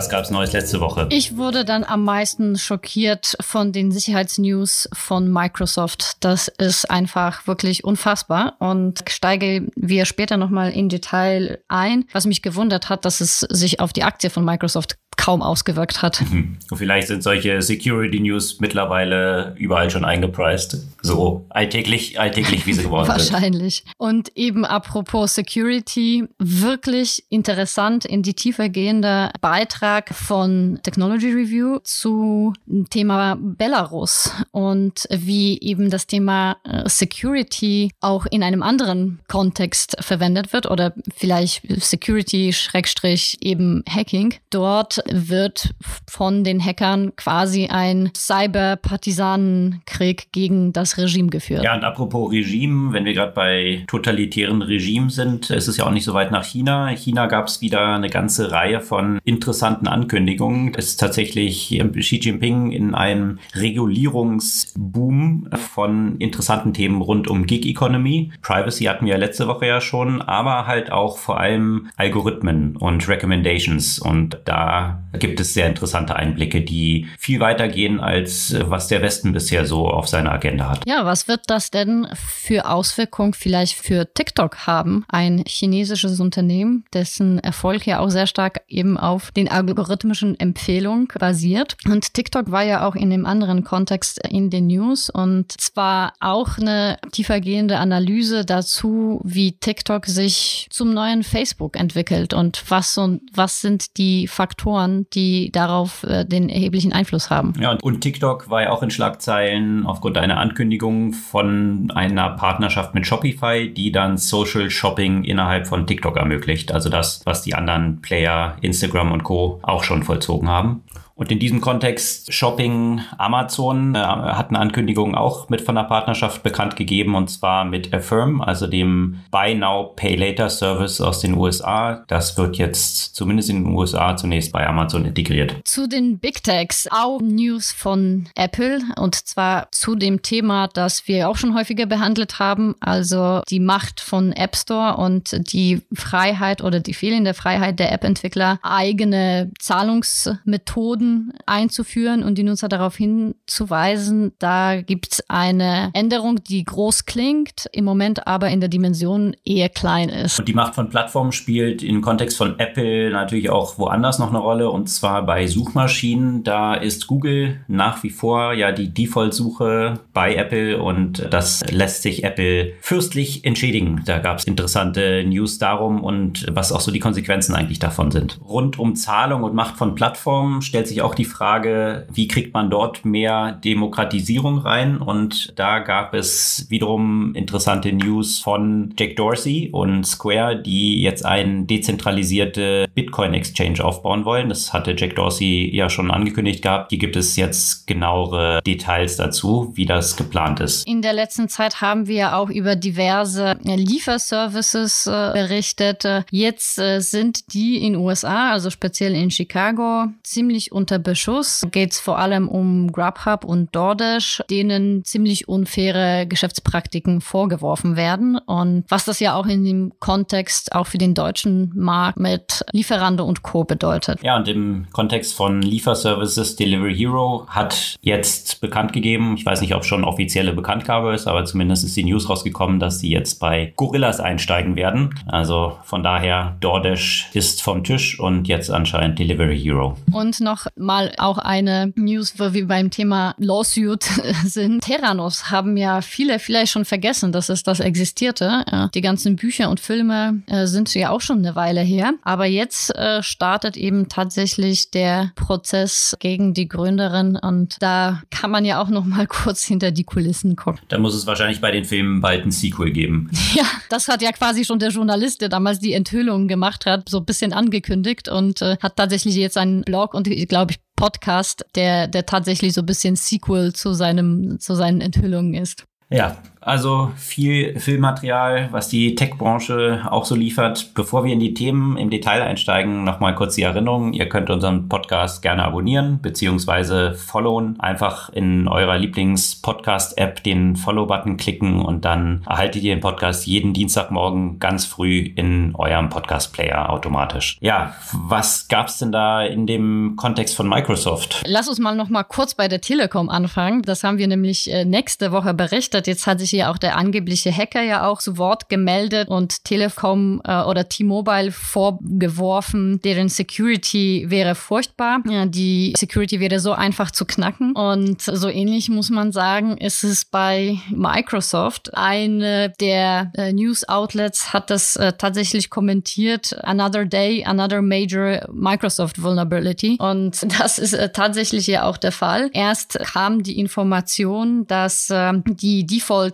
Was gab es Neues letzte Woche? Ich wurde dann am meisten schockiert von den Sicherheitsnews von Microsoft. Das ist einfach wirklich unfassbar und steige wir später nochmal in Detail ein. Was mich gewundert hat, dass es sich auf die Aktie von Microsoft kaum ausgewirkt hat. Mhm. Und vielleicht sind solche Security News mittlerweile überall schon eingepreist. So alltäglich, alltäglich, wie sie geworden sind. Wahrscheinlich. Und eben apropos Security, wirklich interessant in die Tiefe gehende Beitrag von Technology Review zu Thema Belarus und wie eben das Thema äh, Security auch in einem anderen Kontext verwendet wird oder vielleicht Security Schrägstrich eben Hacking. Dort wird von den Hackern quasi ein Cyber-Partisanenkrieg gegen das Regime geführt. Ja, und apropos Regime, wenn wir gerade bei totalitären Regimen sind, ist es ja auch nicht so weit nach China. China gab es wieder eine ganze Reihe von interessanten Ankündigungen. Es ist tatsächlich Xi Jinping in einem Regulierungsboom von interessanten Themen rund um Gig Economy. Privacy hatten wir ja letzte Woche ja schon, aber halt auch vor allem Algorithmen und Recommendations. Und da gibt es sehr interessante Einblicke, die viel weiter gehen, als äh, was der Westen bisher so auf seiner Agenda hat. Ja, was wird das denn für Auswirkungen vielleicht für TikTok haben? Ein chinesisches Unternehmen, dessen Erfolg ja auch sehr stark eben auf den algorithmischen Empfehlungen basiert. Und TikTok war ja auch in dem anderen Kontext in den News und zwar auch eine tiefergehende Analyse dazu, wie TikTok sich zum neuen Facebook entwickelt und was und was sind die Faktoren, die darauf äh, den erheblichen Einfluss haben. Ja, und, und TikTok war ja auch in Schlagzeilen aufgrund einer Ankündigung von einer Partnerschaft mit Shopify, die dann Social Shopping innerhalb von TikTok ermöglicht. Also das, was die anderen Player, Instagram und Co. auch schon vollzogen haben. Und in diesem Kontext Shopping Amazon äh, hat eine Ankündigung auch mit von der Partnerschaft bekannt gegeben und zwar mit Affirm, also dem Buy Now Pay Later Service aus den USA. Das wird jetzt zumindest in den USA zunächst bei Amazon integriert. Zu den Big Techs auch News von Apple und zwar zu dem Thema, das wir auch schon häufiger behandelt haben, also die Macht von App Store und die Freiheit oder die fehlende Freiheit der App-Entwickler, eigene Zahlungsmethoden einzuführen und die Nutzer darauf hinzuweisen, da gibt es eine Änderung, die groß klingt, im Moment aber in der Dimension eher klein ist. Und die Macht von Plattformen spielt im Kontext von Apple natürlich auch woanders noch eine Rolle und zwar bei Suchmaschinen. Da ist Google nach wie vor ja die Default-Suche bei Apple und das lässt sich Apple fürstlich entschädigen. Da gab es interessante News darum und was auch so die Konsequenzen eigentlich davon sind. Rund um Zahlung und Macht von Plattformen stellt sich auch die Frage, wie kriegt man dort mehr Demokratisierung rein? Und da gab es wiederum interessante News von Jack Dorsey und Square, die jetzt eine dezentralisierte Bitcoin-Exchange aufbauen wollen. Das hatte Jack Dorsey ja schon angekündigt gehabt. Hier gibt es jetzt genauere Details dazu, wie das geplant ist. In der letzten Zeit haben wir auch über diverse Lieferservices äh, berichtet. Jetzt äh, sind die in USA, also speziell in Chicago, ziemlich unter Beschuss. Geht es vor allem um Grubhub und DoorDash, denen ziemlich unfaire Geschäftspraktiken vorgeworfen werden. Und was das ja auch in dem Kontext auch für den deutschen Markt mit Lieferando und Co. bedeutet. Ja, und im Kontext von Lieferservices Delivery Hero hat jetzt bekannt gegeben, ich weiß nicht, ob schon offizielle Bekanntgabe ist, aber zumindest ist die News rausgekommen, dass sie jetzt bei Gorillas einsteigen werden. Also von daher, DoorDash ist vom Tisch und jetzt anscheinend Delivery Hero. Und noch mal auch eine News, wo wir beim Thema Lawsuit sind. Terranos haben ja viele vielleicht schon vergessen, dass es das existierte. Die ganzen Bücher und Filme äh, sind ja auch schon eine Weile her. Aber jetzt äh, startet eben tatsächlich der Prozess gegen die Gründerin und da kann man ja auch noch mal kurz hinter die Kulissen gucken. Da muss es wahrscheinlich bei den Filmen bald ein Sequel geben. Ja, das hat ja quasi schon der Journalist, der damals die Enthüllung gemacht hat, so ein bisschen angekündigt und äh, hat tatsächlich jetzt einen Blog und ich glaube, Podcast, der, der tatsächlich so ein bisschen Sequel zu seinem, zu seinen Enthüllungen ist. Ja, also viel Filmmaterial, was die Tech-Branche auch so liefert. Bevor wir in die Themen im Detail einsteigen, nochmal kurz die Erinnerung. Ihr könnt unseren Podcast gerne abonnieren beziehungsweise followen. Einfach in eurer Lieblings-Podcast-App den Follow-Button klicken und dann erhaltet ihr den Podcast jeden Dienstagmorgen ganz früh in eurem Podcast-Player automatisch. Ja, was gab's denn da in dem Kontext von Microsoft? Lass uns mal nochmal kurz bei der Telekom anfangen. Das haben wir nämlich äh, nächste Woche berichtet. Jetzt hat sich hier auch der angebliche Hacker ja auch zu Wort gemeldet und Telekom äh, oder T-Mobile vorgeworfen, deren Security wäre furchtbar. Ja, die Security wäre so einfach zu knacken. Und so ähnlich muss man sagen, ist es bei Microsoft. Eine der äh, News Outlets hat das äh, tatsächlich kommentiert. Another day, another major Microsoft Vulnerability. Und das ist äh, tatsächlich ja auch der Fall. Erst kam die Information, dass äh, die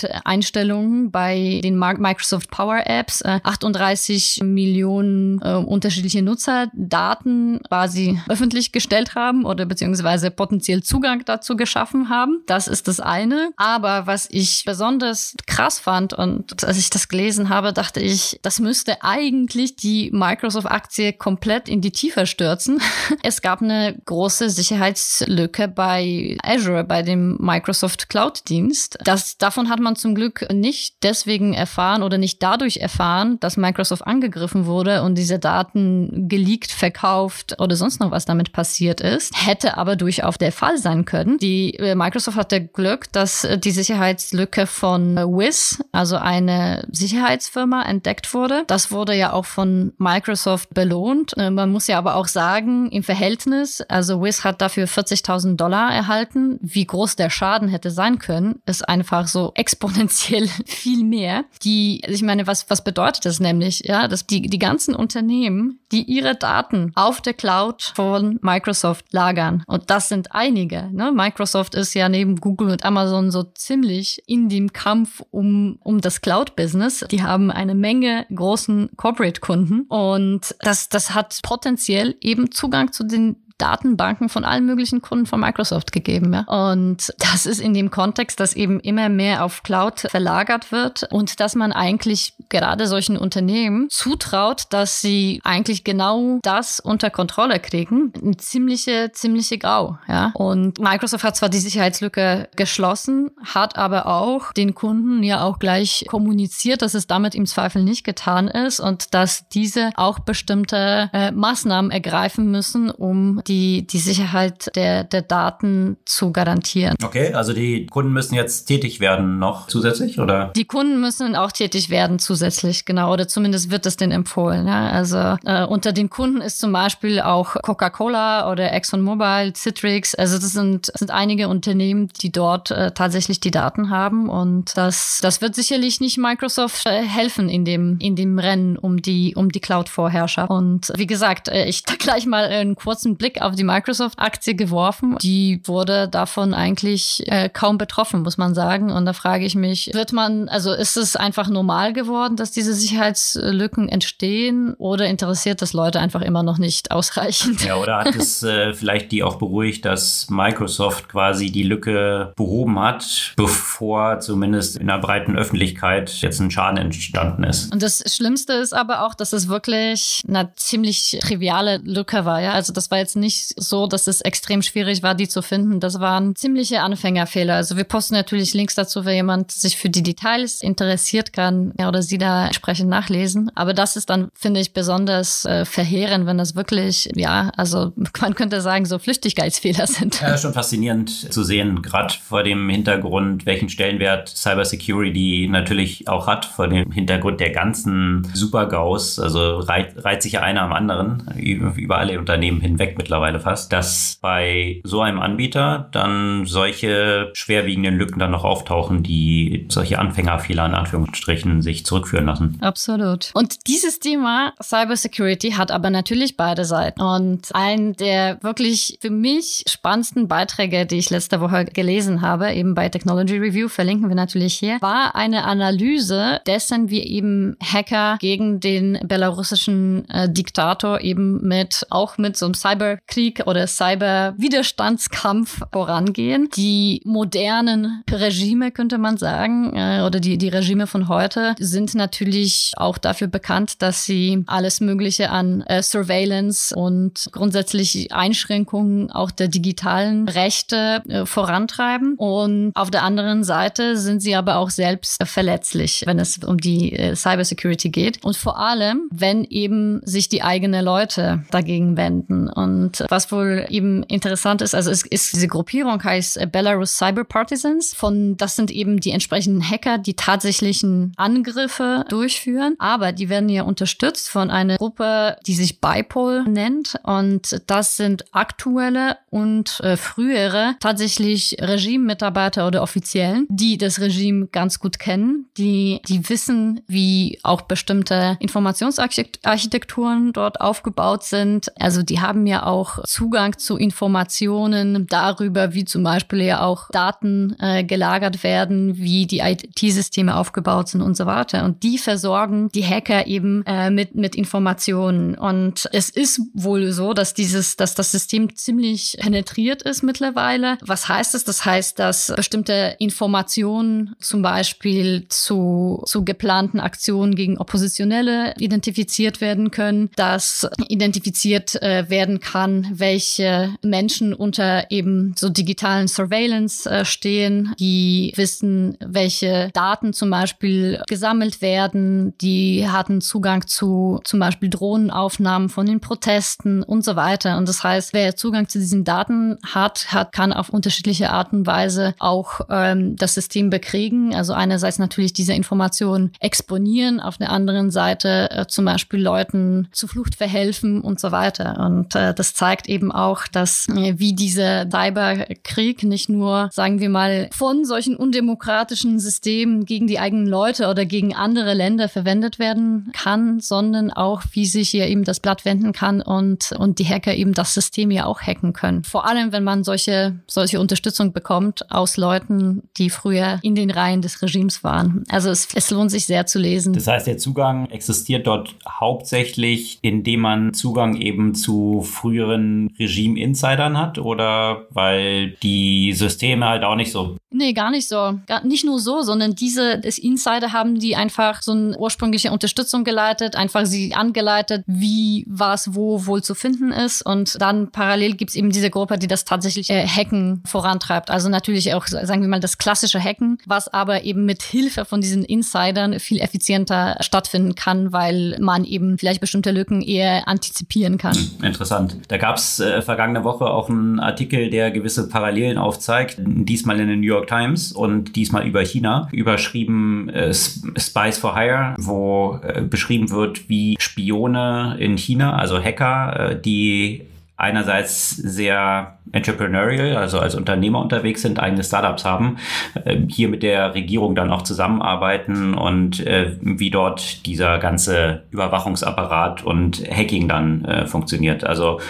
Default-Einstellungen bei den Microsoft Power Apps äh, 38 Millionen äh, unterschiedliche Nutzerdaten quasi öffentlich gestellt haben oder beziehungsweise potenziell Zugang dazu geschaffen haben. Das ist das eine. Aber was ich besonders krass fand und als ich das gelesen habe, dachte ich, das müsste eigentlich die Microsoft-Aktie komplett in die Tiefe stürzen. Es gab eine große Sicherheitslücke bei Azure, bei dem Microsoft Cloud-Dienst. Davon hat man zum Glück nicht deswegen erfahren oder nicht dadurch erfahren, dass Microsoft angegriffen wurde und diese Daten geleakt, verkauft oder sonst noch was damit passiert ist. Hätte aber durchaus der Fall sein können. Die äh, Microsoft hatte Glück, dass äh, die Sicherheitslücke von Wiz, also eine Sicherheitsfirma, entdeckt wurde. Das wurde ja auch von Microsoft belohnt. Äh, man muss ja aber auch sagen, im Verhältnis, also Wiz hat dafür 40.000 Dollar erhalten. Wie groß der Schaden hätte sein können, ist einfach so exponentiell viel mehr. Die, ich meine, was, was bedeutet das nämlich? Ja, dass die, die ganzen Unternehmen, die ihre Daten auf der Cloud von Microsoft lagern. Und das sind einige. Ne? Microsoft ist ja neben Google und Amazon so ziemlich in dem Kampf um, um das Cloud-Business. Die haben eine Menge großen Corporate-Kunden und das, das hat potenziell eben Zugang zu den Datenbanken von allen möglichen Kunden von Microsoft gegeben. Ja? Und das ist in dem Kontext, dass eben immer mehr auf Cloud verlagert wird und dass man eigentlich gerade solchen Unternehmen zutraut, dass sie eigentlich genau das unter Kontrolle kriegen. Eine ziemliche, ziemliche Grau. Ja? Und Microsoft hat zwar die Sicherheitslücke geschlossen, hat aber auch den Kunden ja auch gleich kommuniziert, dass es damit im Zweifel nicht getan ist und dass diese auch bestimmte äh, Maßnahmen ergreifen müssen, um die, die Sicherheit der, der Daten zu garantieren. Okay, also die Kunden müssen jetzt tätig werden noch zusätzlich, oder? Die Kunden müssen auch tätig werden zusätzlich, genau, oder zumindest wird es denn empfohlen. Ja? Also äh, unter den Kunden ist zum Beispiel auch Coca-Cola oder ExxonMobil, Citrix, also das sind, sind einige Unternehmen, die dort äh, tatsächlich die Daten haben und das, das wird sicherlich nicht Microsoft äh, helfen in dem, in dem Rennen um die, um die Cloud-Vorherrscher. Und wie gesagt, äh, ich da gleich mal einen kurzen Blick auf die Microsoft-Aktie geworfen. Die wurde davon eigentlich äh, kaum betroffen, muss man sagen. Und da frage ich mich, wird man, also ist es einfach normal geworden, dass diese Sicherheitslücken entstehen oder interessiert das Leute einfach immer noch nicht ausreichend? Ja, oder hat es äh, vielleicht die auch beruhigt, dass Microsoft quasi die Lücke behoben hat, bevor zumindest in der breiten Öffentlichkeit jetzt ein Schaden entstanden ist? Und das Schlimmste ist aber auch, dass es wirklich eine ziemlich triviale Lücke war. Ja, also das war jetzt nicht nicht so, dass es extrem schwierig war, die zu finden. Das waren ziemliche Anfängerfehler. Also wir posten natürlich Links dazu, wenn jemand sich für die Details interessiert, kann er oder sie da entsprechend nachlesen. Aber das ist dann, finde ich, besonders äh, verheerend, wenn das wirklich, ja, also man könnte sagen, so Flüchtigkeitsfehler sind. Ja, schon faszinierend zu sehen, gerade vor dem Hintergrund, welchen Stellenwert Cybersecurity natürlich auch hat, vor dem Hintergrund der ganzen Super-GAUs. Also reiht, reiht sich einer am anderen über alle Unternehmen hinweg mittlerweile mittlerweile fast, dass bei so einem Anbieter dann solche schwerwiegenden Lücken dann noch auftauchen, die solche Anfängerfehler in Anführungsstrichen sich zurückführen lassen. Absolut. Und dieses Thema Cybersecurity hat aber natürlich beide Seiten. Und ein der wirklich für mich spannendsten Beiträge, die ich letzte Woche gelesen habe, eben bei Technology Review, verlinken wir natürlich hier, war eine Analyse dessen, wie eben Hacker gegen den belarussischen äh, Diktator eben mit, auch mit so einem Cyber Cyberkrieg oder Cyberwiderstandskampf vorangehen. Die modernen Regime, könnte man sagen, äh, oder die, die Regime von heute sind natürlich auch dafür bekannt, dass sie alles Mögliche an äh, Surveillance und grundsätzlich Einschränkungen auch der digitalen Rechte äh, vorantreiben. Und auf der anderen Seite sind sie aber auch selbst verletzlich, wenn es um die äh, Cybersecurity geht. Und vor allem, wenn eben sich die eigenen Leute dagegen wenden. Und was wohl eben interessant ist, also es ist diese Gruppierung heißt äh, Belarus Cyber Partisans. Von das sind eben die entsprechenden Hacker, die tatsächlichen Angriffe durchführen. Aber die werden ja unterstützt von einer Gruppe, die sich BIPOL nennt. Und das sind aktuelle und äh, frühere tatsächlich Regime-Mitarbeiter oder Offiziellen, die das Regime ganz gut kennen, die, die wissen, wie auch bestimmte Informationsarchitekturen dort aufgebaut sind. Also die haben ja auch Zugang zu Informationen darüber, wie zum Beispiel ja auch Daten äh, gelagert werden, wie die IT-Systeme aufgebaut sind und so weiter. Und die versorgen die Hacker eben äh, mit, mit Informationen. Und es ist wohl so, dass dieses, dass das System ziemlich penetriert ist mittlerweile. Was heißt es? Das heißt, dass bestimmte Informationen zum Beispiel zu, zu geplanten Aktionen gegen Oppositionelle identifiziert werden können, dass identifiziert äh, werden kann, welche Menschen unter eben so digitalen Surveillance äh, stehen, die wissen, welche Daten zum Beispiel gesammelt werden, die hatten Zugang zu zum Beispiel Drohnenaufnahmen von den Protesten und so weiter. Und das heißt, wer Zugang zu diesen Daten hat, hat kann auf unterschiedliche Art und Weise auch ähm, das System bekriegen. Also einerseits natürlich diese Informationen exponieren, auf der anderen Seite äh, zum Beispiel Leuten zur Flucht verhelfen und so weiter. Und äh, das zeigt eben auch, dass äh, wie dieser Cyberkrieg nicht nur, sagen wir mal, von solchen undemokratischen Systemen gegen die eigenen Leute oder gegen andere Länder verwendet werden kann, sondern auch, wie sich hier eben das Blatt wenden kann und, und die Hacker eben das System ja auch hacken können. Vor allem, wenn man solche, solche Unterstützung bekommt aus Leuten, die früher in den Reihen des Regimes waren. Also es, es lohnt sich sehr zu lesen. Das heißt, der Zugang existiert dort hauptsächlich, indem man Zugang eben zu früheren Regime-Insidern hat oder weil die Systeme halt auch nicht so Nee, gar nicht so. Gar, nicht nur so, sondern diese Insider haben die einfach so eine ursprüngliche Unterstützung geleitet, einfach sie angeleitet, wie was wo wohl zu finden ist. Und dann parallel gibt's eben diese Gruppe, die das tatsächlich äh, Hacken vorantreibt. Also natürlich auch, sagen wir mal, das klassische Hacken, was aber eben mit Hilfe von diesen Insidern viel effizienter stattfinden kann, weil man eben vielleicht bestimmte Lücken eher antizipieren kann. Interessant. Da gab's äh, vergangene Woche auch einen Artikel, der gewisse Parallelen aufzeigt. Diesmal in den New York York Times und diesmal über China, überschrieben äh, Spies for Hire, wo äh, beschrieben wird, wie Spione in China, also Hacker, äh, die einerseits sehr entrepreneurial, also als Unternehmer unterwegs sind, eigene Startups haben, äh, hier mit der Regierung dann auch zusammenarbeiten und äh, wie dort dieser ganze Überwachungsapparat und Hacking dann äh, funktioniert. Also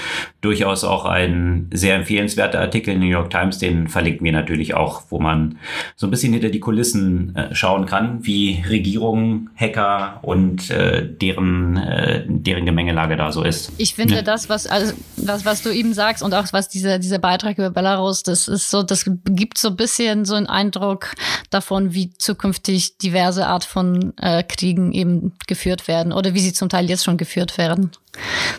durchaus auch ein sehr empfehlenswerter Artikel in New York Times, den verlinken wir natürlich auch, wo man so ein bisschen hinter die Kulissen schauen kann, wie Regierungen, Hacker und deren, deren Gemengelage da so ist. Ich finde ja. das, was, also, was, was du eben sagst und auch was diese dieser Beitrag über Belarus, das ist so, das gibt so ein bisschen so einen Eindruck davon, wie zukünftig diverse Art von äh, Kriegen eben geführt werden oder wie sie zum Teil jetzt schon geführt werden.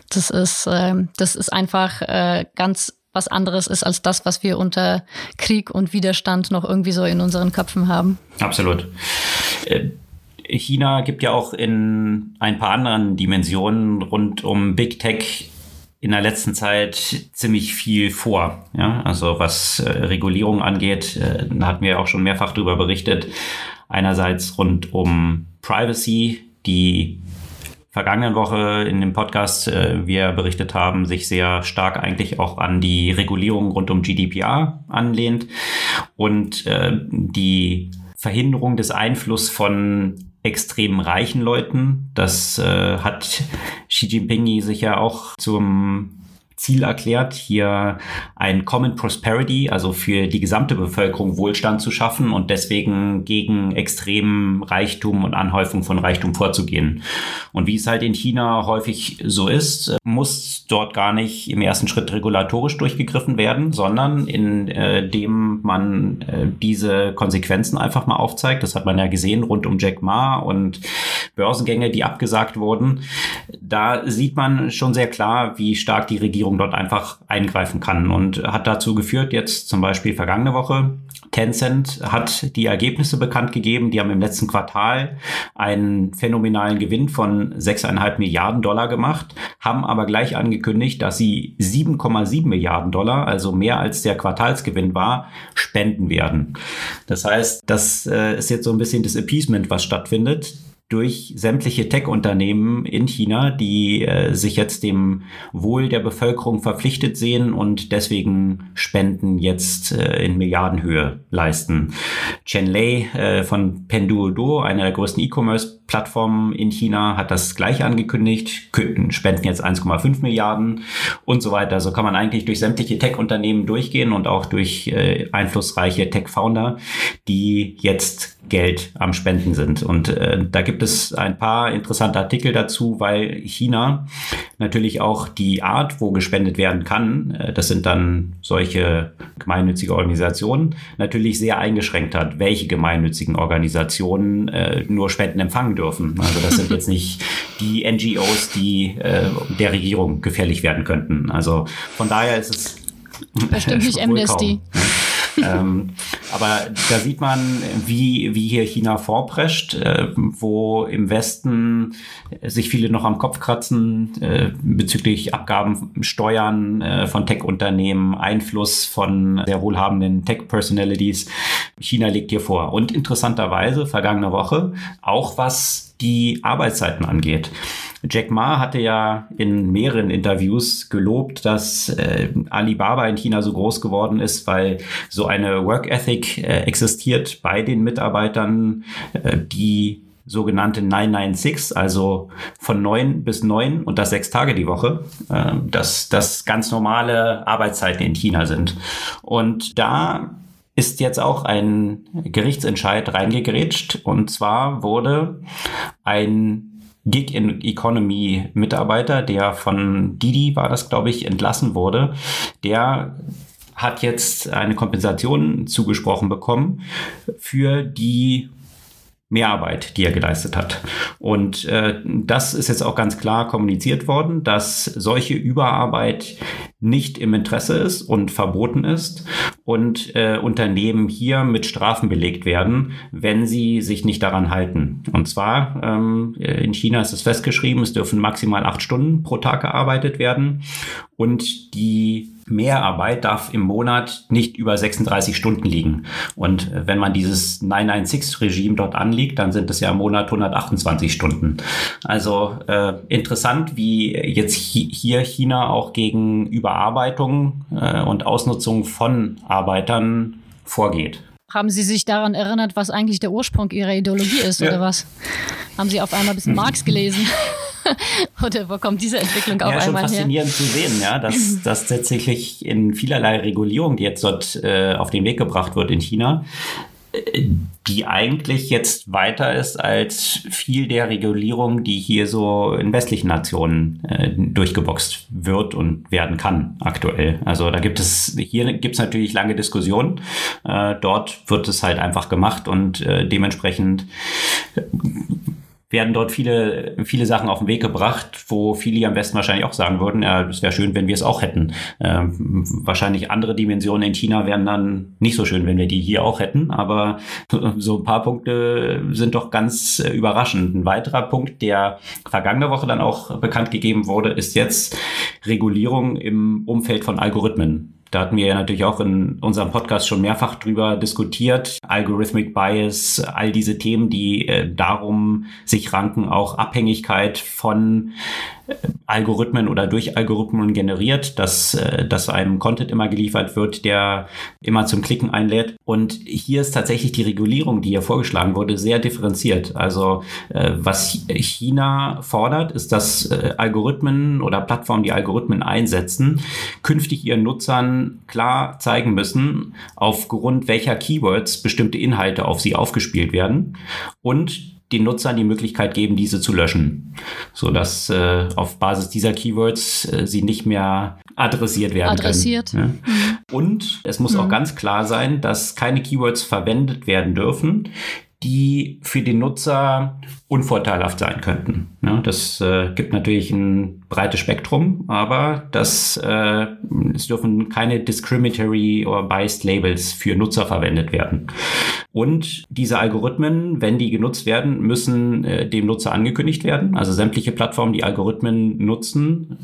Das ist, äh, das ist einfach äh, ganz was anderes ist als das, was wir unter Krieg und Widerstand noch irgendwie so in unseren Köpfen haben. Absolut. Äh, China gibt ja auch in ein paar anderen Dimensionen rund um Big Tech in der letzten Zeit ziemlich viel vor. Ja? Also was äh, Regulierung angeht, äh, hatten wir auch schon mehrfach darüber berichtet. Einerseits rund um Privacy, die vergangenen Woche in dem Podcast äh, wir berichtet haben, sich sehr stark eigentlich auch an die Regulierung rund um GDPR anlehnt und äh, die Verhinderung des Einflusses von extrem reichen Leuten. Das äh, hat Xi Jinping sich ja auch zum Ziel erklärt, hier ein Common Prosperity, also für die gesamte Bevölkerung Wohlstand zu schaffen und deswegen gegen extremen Reichtum und Anhäufung von Reichtum vorzugehen. Und wie es halt in China häufig so ist, muss dort gar nicht im ersten Schritt regulatorisch durchgegriffen werden, sondern indem äh, man äh, diese Konsequenzen einfach mal aufzeigt. Das hat man ja gesehen rund um Jack Ma und Börsengänge, die abgesagt wurden. Da sieht man schon sehr klar, wie stark die Regierung dort einfach eingreifen kann und hat dazu geführt, jetzt zum Beispiel vergangene Woche, Tencent hat die Ergebnisse bekannt gegeben. Die haben im letzten Quartal einen phänomenalen Gewinn von 6,5 Milliarden Dollar gemacht, haben aber gleich angekündigt, dass sie 7,7 Milliarden Dollar, also mehr als der Quartalsgewinn war, spenden werden. Das heißt, das äh, ist jetzt so ein bisschen das Appeasement, was stattfindet durch sämtliche Tech-Unternehmen in China, die äh, sich jetzt dem Wohl der Bevölkerung verpflichtet sehen und deswegen Spenden jetzt äh, in Milliardenhöhe leisten. Chen Lei äh, von Penduoduo, einer der größten E-Commerce-Plattformen in China, hat das gleich angekündigt, spenden jetzt 1,5 Milliarden und so weiter. So kann man eigentlich durch sämtliche Tech-Unternehmen durchgehen und auch durch äh, einflussreiche Tech-Founder, die jetzt Geld am Spenden sind. Und äh, da gibt es ein paar interessante Artikel dazu, weil China natürlich auch die Art, wo gespendet werden kann, äh, das sind dann solche gemeinnützige Organisationen, natürlich sehr eingeschränkt hat, welche gemeinnützigen Organisationen äh, nur Spenden empfangen dürfen. Also das sind jetzt nicht die NGOs, die äh, der Regierung gefährlich werden könnten. Also von daher ist es Bestimmt nicht Amnesty. Kaum ähm, aber da sieht man, wie, wie hier China vorprescht, äh, wo im Westen sich viele noch am Kopf kratzen äh, bezüglich Abgaben, Steuern äh, von Tech-Unternehmen, Einfluss von sehr wohlhabenden Tech-Personalities. China legt hier vor. Und interessanterweise, vergangene Woche, auch was die Arbeitszeiten angeht. Jack Ma hatte ja in mehreren Interviews gelobt, dass äh, Alibaba in China so groß geworden ist, weil so eine Work Ethic äh, existiert bei den Mitarbeitern, äh, die sogenannte 996, also von neun bis neun und das sechs Tage die Woche, äh, dass das ganz normale Arbeitszeiten in China sind. Und da ist jetzt auch ein Gerichtsentscheid reingegrätscht. Und zwar wurde ein Gig Economy Mitarbeiter, der von Didi war das, glaube ich, entlassen wurde, der hat jetzt eine Kompensation zugesprochen bekommen für die Mehrarbeit, die er geleistet hat. Und äh, das ist jetzt auch ganz klar kommuniziert worden, dass solche Überarbeit nicht im Interesse ist und verboten ist und äh, Unternehmen hier mit Strafen belegt werden, wenn sie sich nicht daran halten. Und zwar ähm, in China ist es festgeschrieben, es dürfen maximal acht Stunden pro Tag gearbeitet werden und die Mehrarbeit darf im Monat nicht über 36 Stunden liegen. Und äh, wenn man dieses 996-Regime dort anlegt, dann sind es ja im Monat 128 Stunden. Also äh, interessant, wie jetzt hier China auch gegen Überarbeitung äh, und Ausnutzung von Arbeitern vorgeht. Haben Sie sich daran erinnert, was eigentlich der Ursprung Ihrer Ideologie ist, ja. oder was? Haben Sie auf einmal ein bisschen Marx gelesen? Oder wo kommt diese Entwicklung auf ja, einmal her? schon faszinierend zu sehen, ja, dass, dass tatsächlich in vielerlei Regulierung, die jetzt dort äh, auf den Weg gebracht wird in China, äh, die eigentlich jetzt weiter ist als viel der Regulierung, die hier so in westlichen Nationen äh, durchgeboxt wird und werden kann aktuell. Also da gibt es, hier gibt es natürlich lange Diskussionen. Äh, dort wird es halt einfach gemacht und äh, dementsprechend werden dort viele, viele Sachen auf den Weg gebracht, wo viele am besten wahrscheinlich auch sagen würden, ja, es wäre schön, wenn wir es auch hätten. Ähm, wahrscheinlich andere Dimensionen in China wären dann nicht so schön, wenn wir die hier auch hätten, aber so ein paar Punkte sind doch ganz äh, überraschend. Ein weiterer Punkt, der vergangene Woche dann auch bekannt gegeben wurde, ist jetzt Regulierung im Umfeld von Algorithmen. Da hatten wir ja natürlich auch in unserem Podcast schon mehrfach drüber diskutiert. Algorithmic Bias, all diese Themen, die äh, darum sich ranken, auch Abhängigkeit von Algorithmen oder durch Algorithmen generiert, dass, äh, dass einem Content immer geliefert wird, der immer zum Klicken einlädt. Und hier ist tatsächlich die Regulierung, die hier vorgeschlagen wurde, sehr differenziert. Also äh, was China fordert, ist, dass äh, Algorithmen oder Plattformen, die Algorithmen einsetzen, künftig ihren Nutzern klar zeigen müssen, aufgrund welcher Keywords bestimmte Inhalte auf sie aufgespielt werden und den Nutzern die Möglichkeit geben, diese zu löschen, so dass äh, auf Basis dieser Keywords äh, sie nicht mehr adressiert werden adressiert. können. Ja? Mhm. Und es muss mhm. auch ganz klar sein, dass keine Keywords verwendet werden dürfen, die für den Nutzer unvorteilhaft sein könnten. Ja, das äh, gibt natürlich ein breites Spektrum, aber das, äh, es dürfen keine discriminatory oder biased Labels für Nutzer verwendet werden. Und diese Algorithmen, wenn die genutzt werden, müssen äh, dem Nutzer angekündigt werden. Also sämtliche Plattformen, die Algorithmen nutzen,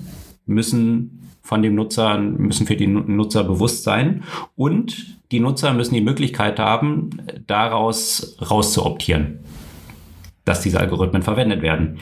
müssen von dem Nutzer, müssen für den Nutzer bewusst sein. Und die Nutzer müssen die Möglichkeit haben, daraus rauszuoptieren dass diese Algorithmen verwendet werden.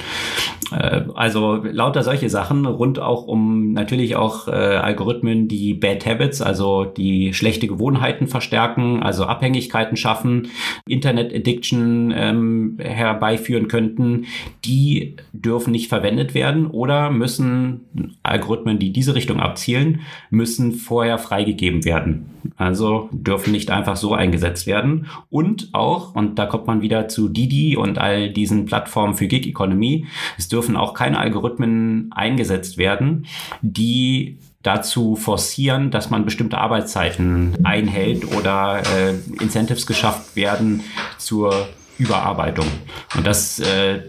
Äh, also lauter solche Sachen rund auch um natürlich auch äh, Algorithmen, die Bad Habits, also die schlechte Gewohnheiten verstärken, also Abhängigkeiten schaffen, Internet Addiction ähm, herbeiführen könnten, die dürfen nicht verwendet werden oder müssen Algorithmen, die diese Richtung abzielen, müssen vorher freigegeben werden. Also dürfen nicht einfach so eingesetzt werden. Und auch, und da kommt man wieder zu Didi und all diesen Plattformen für Gig Economy, es dürfen auch keine Algorithmen eingesetzt werden, die dazu forcieren, dass man bestimmte Arbeitszeiten einhält oder äh, Incentives geschafft werden zur Überarbeitung. Und das äh,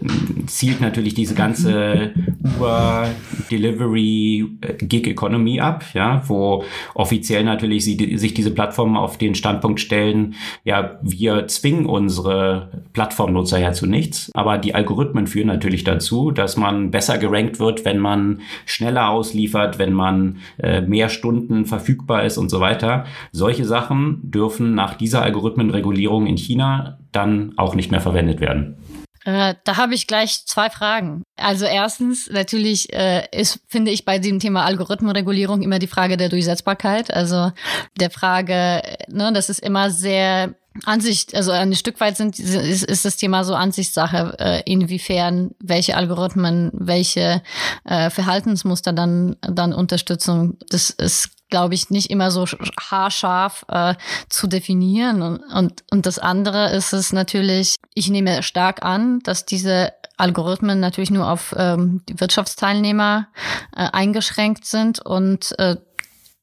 zielt natürlich diese ganze Uber Delivery äh, ab, ja, wo offiziell natürlich sie, sich diese Plattformen auf den Standpunkt stellen, ja, wir zwingen unsere Plattformnutzer ja zu nichts, aber die Algorithmen führen natürlich dazu, dass man besser gerankt wird, wenn man schneller ausliefert, wenn man äh, mehr Stunden verfügbar ist und so weiter. Solche Sachen dürfen nach dieser Algorithmenregulierung in China dann auch nicht mehr verwendet werden. Äh, da habe ich gleich zwei Fragen. Also erstens, natürlich äh, ist, finde ich bei dem Thema Algorithmenregulierung immer die Frage der Durchsetzbarkeit. Also der Frage, ne, das ist immer sehr Ansicht, also ein Stück weit sind, ist, ist das Thema so Ansichtssache, äh, inwiefern welche Algorithmen, welche äh, Verhaltensmuster dann, dann Unterstützung. Das ist glaube ich, nicht immer so haarscharf äh, zu definieren. Und, und, und das andere ist es natürlich, ich nehme stark an, dass diese Algorithmen natürlich nur auf ähm, die Wirtschaftsteilnehmer äh, eingeschränkt sind und äh,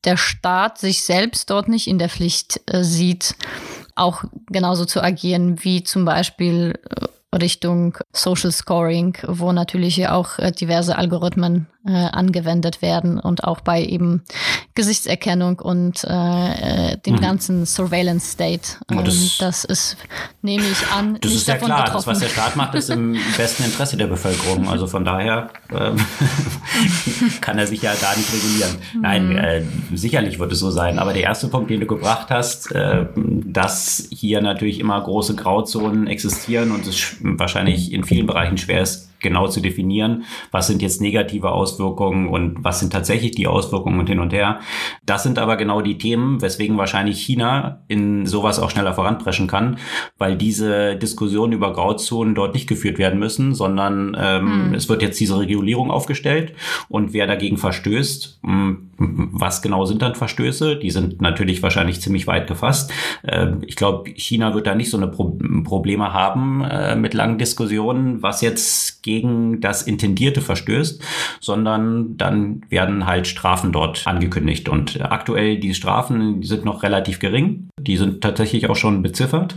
der Staat sich selbst dort nicht in der Pflicht äh, sieht, auch genauso zu agieren wie zum Beispiel äh, Richtung Social Scoring, wo natürlich auch äh, diverse Algorithmen äh, angewendet werden und auch bei eben Gesichtserkennung und äh, äh dem mhm. ganzen Surveillance State. Ähm, das, das, ist, nehme ich an, das ist ja klar. Betroffen. Das, was der Staat macht, ist im besten Interesse der Bevölkerung. Also von daher ähm, kann er sich ja da nicht regulieren. Mhm. Nein, äh, sicherlich wird es so sein. Aber der erste Punkt, den du gebracht hast, äh, dass hier natürlich immer große Grauzonen existieren und es wahrscheinlich in vielen Bereichen schwer ist, genau zu definieren, was sind jetzt negative Auswirkungen und was sind tatsächlich die Auswirkungen und hin und her. Das sind aber genau die Themen, weswegen wahrscheinlich China in sowas auch schneller voranpreschen kann, weil diese Diskussionen über Grauzonen dort nicht geführt werden müssen, sondern ähm, hm. es wird jetzt diese Regulierung aufgestellt und wer dagegen verstößt, hm, was genau sind dann Verstöße? Die sind natürlich wahrscheinlich ziemlich weit gefasst. Äh, ich glaube, China wird da nicht so eine Pro Probleme haben äh, mit langen Diskussionen, was jetzt gegen das Intendierte verstößt, sondern dann werden halt Strafen dort angekündigt. Und aktuell die Strafen die sind noch relativ gering. Die sind tatsächlich auch schon beziffert.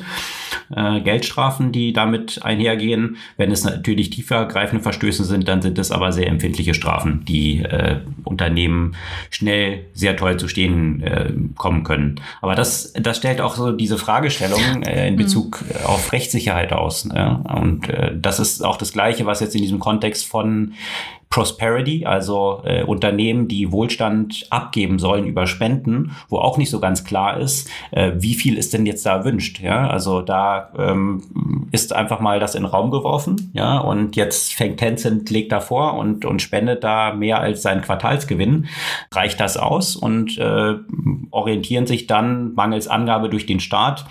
Äh, Geldstrafen, die damit einhergehen. Wenn es natürlich tiefergreifende Verstöße sind, dann sind es aber sehr empfindliche Strafen, die äh, Unternehmen schnell sehr teuer zu stehen äh, kommen können. Aber das, das stellt auch so diese Fragestellung äh, in mhm. Bezug auf Rechtssicherheit aus. Ne? Und äh, das ist auch das Gleiche, was jetzt in diesem Kontext von Prosperity, also äh, Unternehmen, die Wohlstand abgeben sollen über Spenden, wo auch nicht so ganz klar ist, äh, wie viel ist denn jetzt da erwünscht. Ja, also da ähm, ist einfach mal das in den Raum geworfen. Ja, und jetzt fängt Tencent, legt da vor und, und spendet da mehr als seinen Quartalsgewinn. Reicht das aus und äh, orientieren sich dann mangels Angabe durch den Staat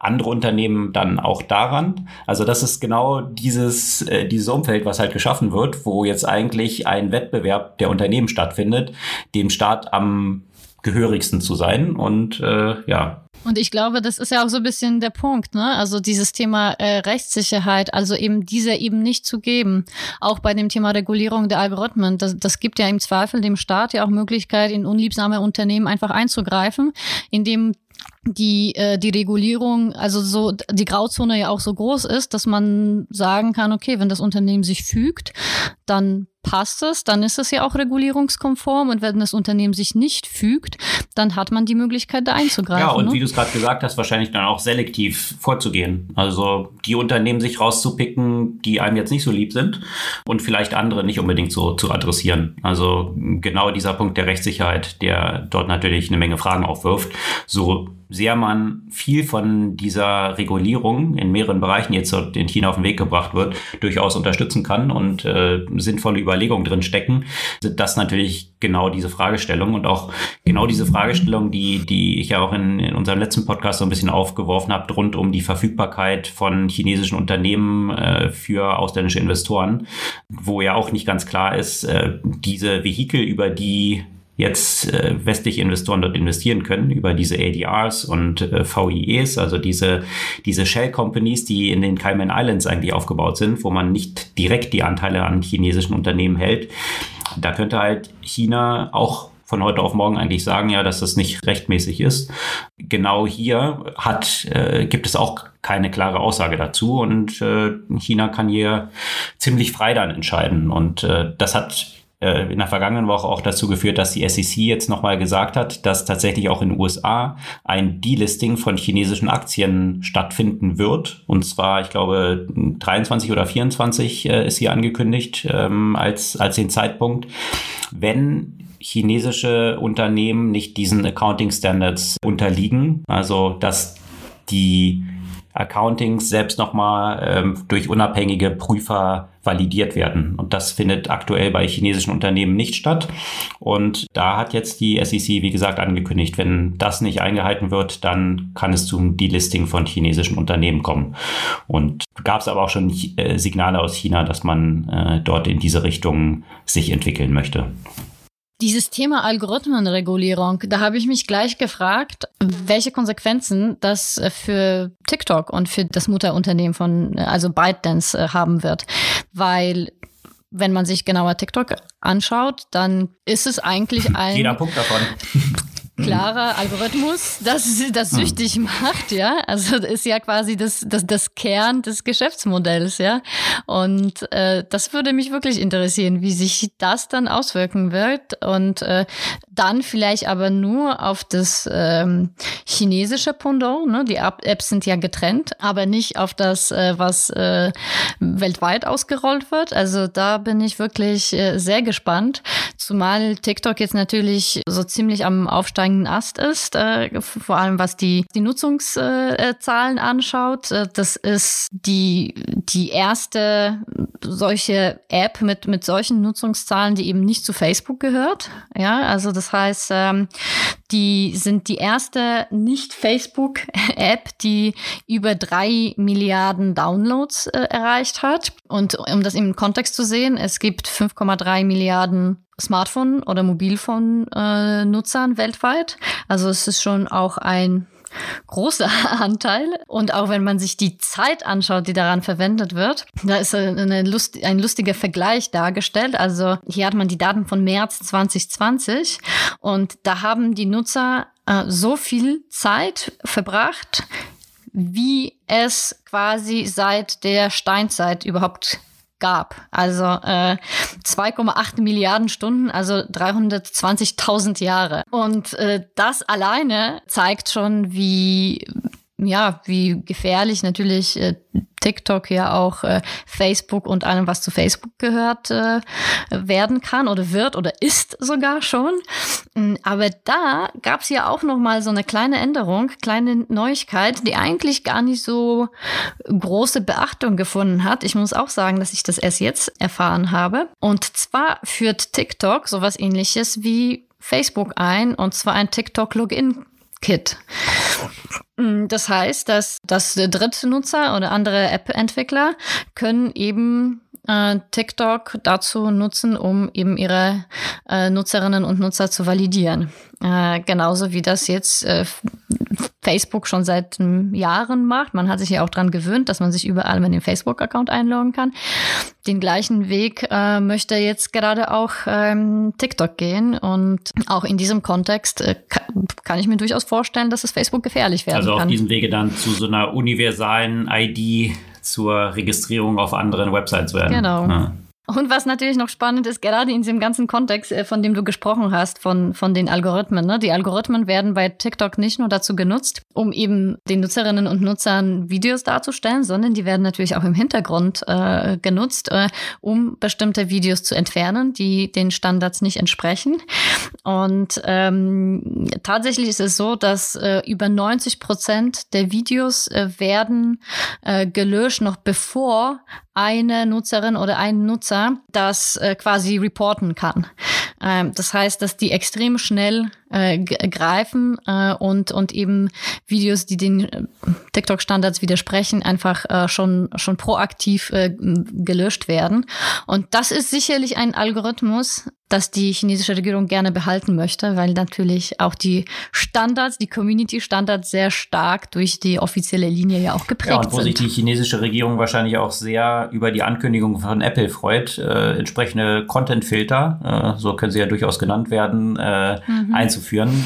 andere Unternehmen dann auch daran. Also das ist genau dieses, äh, dieses Umfeld, was halt geschaffen wird, wo jetzt eigentlich ein Wettbewerb der Unternehmen stattfindet, dem Staat am gehörigsten zu sein. Und äh, ja, und ich glaube, das ist ja auch so ein bisschen der Punkt, ne? Also dieses Thema äh, Rechtssicherheit, also eben diese eben nicht zu geben. Auch bei dem Thema Regulierung der Algorithmen. Das, das gibt ja im Zweifel dem Staat ja auch Möglichkeit, in unliebsame Unternehmen einfach einzugreifen, indem die, äh, die Regulierung, also so die Grauzone ja auch so groß ist, dass man sagen kann, okay, wenn das Unternehmen sich fügt, dann passt es, dann ist es ja auch regulierungskonform und wenn das Unternehmen sich nicht fügt, dann hat man die Möglichkeit, da einzugreifen. Ja, und ne? wie du es gerade gesagt hast, wahrscheinlich dann auch selektiv vorzugehen. Also die Unternehmen sich rauszupicken, die einem jetzt nicht so lieb sind und vielleicht andere nicht unbedingt so zu adressieren. Also genau dieser Punkt der Rechtssicherheit, der dort natürlich eine Menge Fragen aufwirft. So sehr man viel von dieser Regulierung in mehreren Bereichen jetzt in China auf den Weg gebracht wird, durchaus unterstützen kann und äh, sinnvolle Überlegungen drin stecken, sind das natürlich genau diese Fragestellung und auch genau diese Fragestellung, die, die ich ja auch in, in unserem letzten Podcast so ein bisschen aufgeworfen habe, rund um die Verfügbarkeit von chinesischen Unternehmen äh, für ausländische Investoren, wo ja auch nicht ganz klar ist, äh, diese Vehikel, über die jetzt äh, westliche Investoren dort investieren können über diese ADRs und äh, VIEs, also diese, diese Shell Companies, die in den Cayman Islands eigentlich aufgebaut sind, wo man nicht direkt die Anteile an chinesischen Unternehmen hält. Da könnte halt China auch von heute auf morgen eigentlich sagen, ja, dass das nicht rechtmäßig ist. Genau hier hat, äh, gibt es auch keine klare Aussage dazu und äh, China kann hier ziemlich frei dann entscheiden. Und äh, das hat in der vergangenen Woche auch dazu geführt, dass die SEC jetzt nochmal gesagt hat, dass tatsächlich auch in den USA ein Delisting von chinesischen Aktien stattfinden wird. Und zwar, ich glaube, 23 oder 24 äh, ist hier angekündigt ähm, als, als den Zeitpunkt, wenn chinesische Unternehmen nicht diesen Accounting Standards unterliegen. Also, dass die Accountings selbst nochmal ähm, durch unabhängige Prüfer validiert werden. Und das findet aktuell bei chinesischen Unternehmen nicht statt. Und da hat jetzt die SEC, wie gesagt, angekündigt, wenn das nicht eingehalten wird, dann kann es zum Delisting von chinesischen Unternehmen kommen. Und gab es aber auch schon äh, Signale aus China, dass man äh, dort in diese Richtung sich entwickeln möchte. Dieses Thema Algorithmenregulierung, da habe ich mich gleich gefragt, welche Konsequenzen das äh, für TikTok und für das Mutterunternehmen von, äh, also ByteDance äh, haben wird. Weil wenn man sich genauer TikTok anschaut, dann ist es eigentlich ein. Jeder Punkt davon. klarer Algorithmus, das das hm. süchtig macht, ja. Also das ist ja quasi das, das, das Kern des Geschäftsmodells, ja. Und äh, das würde mich wirklich interessieren, wie sich das dann auswirken wird. Und äh, dann vielleicht aber nur auf das ähm, chinesische Pendant. Ne? Die Apps sind ja getrennt, aber nicht auf das, äh, was äh, weltweit ausgerollt wird. Also da bin ich wirklich äh, sehr gespannt. Zumal TikTok jetzt natürlich so ziemlich am aufsteigenden Ast ist, äh, vor allem was die, die Nutzungszahlen anschaut. Äh, das ist die, die erste solche App mit, mit solchen Nutzungszahlen, die eben nicht zu Facebook gehört. Ja, also das heißt, ähm, die sind die erste Nicht-Facebook-App, die über drei Milliarden Downloads äh, erreicht hat. Und um das im Kontext zu sehen, es gibt 5,3 Milliarden Smartphone- oder Mobilphone-Nutzern äh, weltweit. Also es ist schon auch ein großer Anteil. Und auch wenn man sich die Zeit anschaut, die daran verwendet wird, da ist Lust, ein lustiger Vergleich dargestellt. Also hier hat man die Daten von März 2020 und da haben die Nutzer äh, so viel Zeit verbracht, wie es quasi seit der Steinzeit überhaupt gab. Also äh, 2,8 Milliarden Stunden, also 320.000 Jahre. Und äh, das alleine zeigt schon, wie ja, wie gefährlich natürlich äh, TikTok ja auch äh, Facebook und allem, was zu Facebook gehört, äh, werden kann oder wird oder ist sogar schon. Mm, aber da gab es ja auch noch mal so eine kleine Änderung, kleine Neuigkeit, die eigentlich gar nicht so große Beachtung gefunden hat. Ich muss auch sagen, dass ich das erst jetzt erfahren habe. Und zwar führt TikTok sowas ähnliches wie Facebook ein, und zwar ein TikTok-Login Kit. Mm, das heißt, dass, dass Drittnutzer oder andere App-Entwickler können eben äh, TikTok dazu nutzen, um eben ihre äh, Nutzerinnen und Nutzer zu validieren. Äh, genauso wie das jetzt äh, Facebook schon seit Jahren macht. Man hat sich ja auch dran gewöhnt, dass man sich überall mit dem Facebook-Account einloggen kann. Den gleichen Weg äh, möchte jetzt gerade auch ähm, TikTok gehen. Und auch in diesem Kontext äh, kann ich mir durchaus vorstellen, dass es Facebook gefährlich werden also kann. Also auf diesem Wege dann zu so einer universalen ID zur Registrierung auf anderen Websites werden. Genau. Ja. Und was natürlich noch spannend ist, gerade in diesem ganzen Kontext, äh, von dem du gesprochen hast, von, von den Algorithmen. Ne? Die Algorithmen werden bei TikTok nicht nur dazu genutzt, um eben den Nutzerinnen und Nutzern Videos darzustellen, sondern die werden natürlich auch im Hintergrund äh, genutzt, äh, um bestimmte Videos zu entfernen, die den Standards nicht entsprechen. Und ähm, tatsächlich ist es so, dass äh, über 90 Prozent der Videos äh, werden äh, gelöscht, noch bevor eine Nutzerin oder ein Nutzer das äh, quasi reporten kann. Ähm, das heißt, dass die extrem schnell äh, greifen äh, und, und eben Videos, die den äh, TikTok-Standards widersprechen, einfach äh, schon, schon proaktiv äh, gelöscht werden. Und das ist sicherlich ein Algorithmus, das die chinesische Regierung gerne behalten möchte, weil natürlich auch die Standards, die Community-Standards sehr stark durch die offizielle Linie ja auch geprägt sind. Ja, und wo sind. sich die chinesische Regierung wahrscheinlich auch sehr über die Ankündigung von Apple freut, äh, entsprechende Content-Filter, äh, so können sie ja durchaus genannt werden, äh, mhm. einzuführen.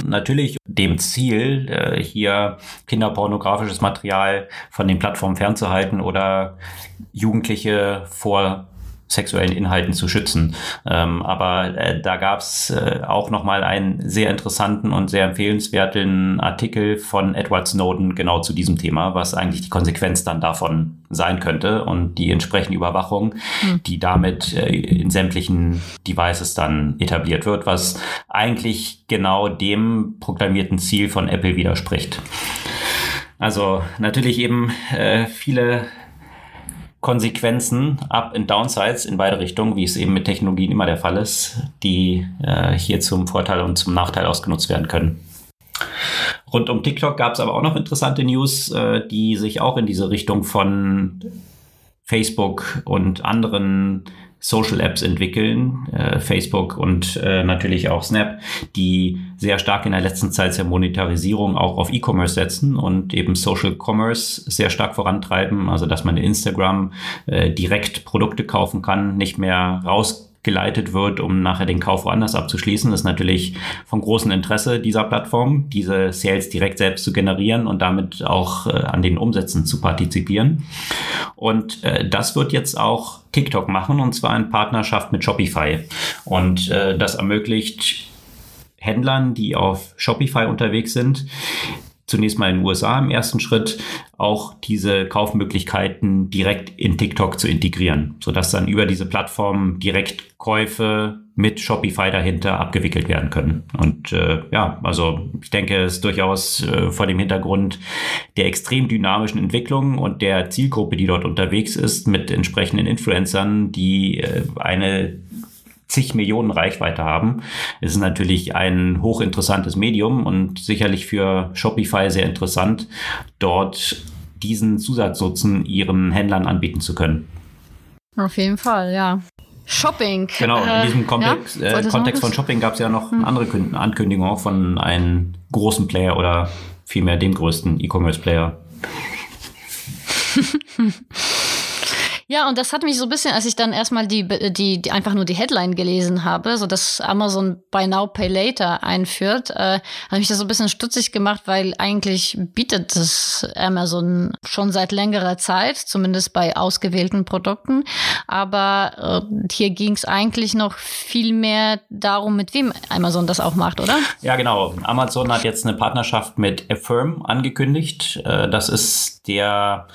Natürlich dem Ziel, äh, hier kinderpornografisches Material von den Plattformen fernzuhalten oder Jugendliche vor sexuellen Inhalten zu schützen. Ähm, aber äh, da gab es äh, auch nochmal einen sehr interessanten und sehr empfehlenswerten Artikel von Edward Snowden genau zu diesem Thema, was eigentlich die Konsequenz dann davon sein könnte und die entsprechende Überwachung, mhm. die damit äh, in sämtlichen Devices dann etabliert wird, was eigentlich genau dem proklamierten Ziel von Apple widerspricht. Also natürlich eben äh, viele Konsequenzen, Up- und Downsides in beide Richtungen, wie es eben mit Technologien immer der Fall ist, die äh, hier zum Vorteil und zum Nachteil ausgenutzt werden können. Rund um TikTok gab es aber auch noch interessante News, äh, die sich auch in diese Richtung von Facebook und anderen Social Apps entwickeln, äh, Facebook und äh, natürlich auch Snap, die sehr stark in der letzten Zeit zur Monetarisierung auch auf E-Commerce setzen und eben Social Commerce sehr stark vorantreiben, also dass man in Instagram äh, direkt Produkte kaufen kann, nicht mehr raus geleitet wird, um nachher den Kauf woanders abzuschließen, ist natürlich von großem Interesse dieser Plattform, diese Sales direkt selbst zu generieren und damit auch äh, an den Umsätzen zu partizipieren. Und äh, das wird jetzt auch TikTok machen und zwar in Partnerschaft mit Shopify. Und äh, das ermöglicht Händlern, die auf Shopify unterwegs sind, zunächst mal in den USA im ersten Schritt auch diese Kaufmöglichkeiten direkt in TikTok zu integrieren, sodass dann über diese Plattform direkt Käufe mit Shopify dahinter abgewickelt werden können. Und äh, ja, also ich denke, es ist durchaus äh, vor dem Hintergrund der extrem dynamischen Entwicklung und der Zielgruppe, die dort unterwegs ist, mit entsprechenden Influencern, die äh, eine zig Millionen Reichweite haben, Es ist natürlich ein hochinteressantes Medium und sicherlich für Shopify sehr interessant, dort diesen Zusatznutzen ihren Händlern anbieten zu können. Auf jeden Fall, ja. Shopping. Genau, in diesem äh, Kontext, ja? äh, Kontext von Shopping gab es ja noch hm. andere Ankündigungen auch von einem großen Player oder vielmehr dem größten E-Commerce-Player. Ja, und das hat mich so ein bisschen, als ich dann erstmal die, die, die einfach nur die Headline gelesen habe, so dass Amazon Buy Now Pay Later einführt, äh, habe ich das so ein bisschen stutzig gemacht, weil eigentlich bietet das Amazon schon seit längerer Zeit, zumindest bei ausgewählten Produkten. Aber äh, hier ging es eigentlich noch viel mehr darum, mit wem Amazon das auch macht, oder? Ja, genau. Amazon hat jetzt eine Partnerschaft mit Affirm angekündigt. Äh, das ist der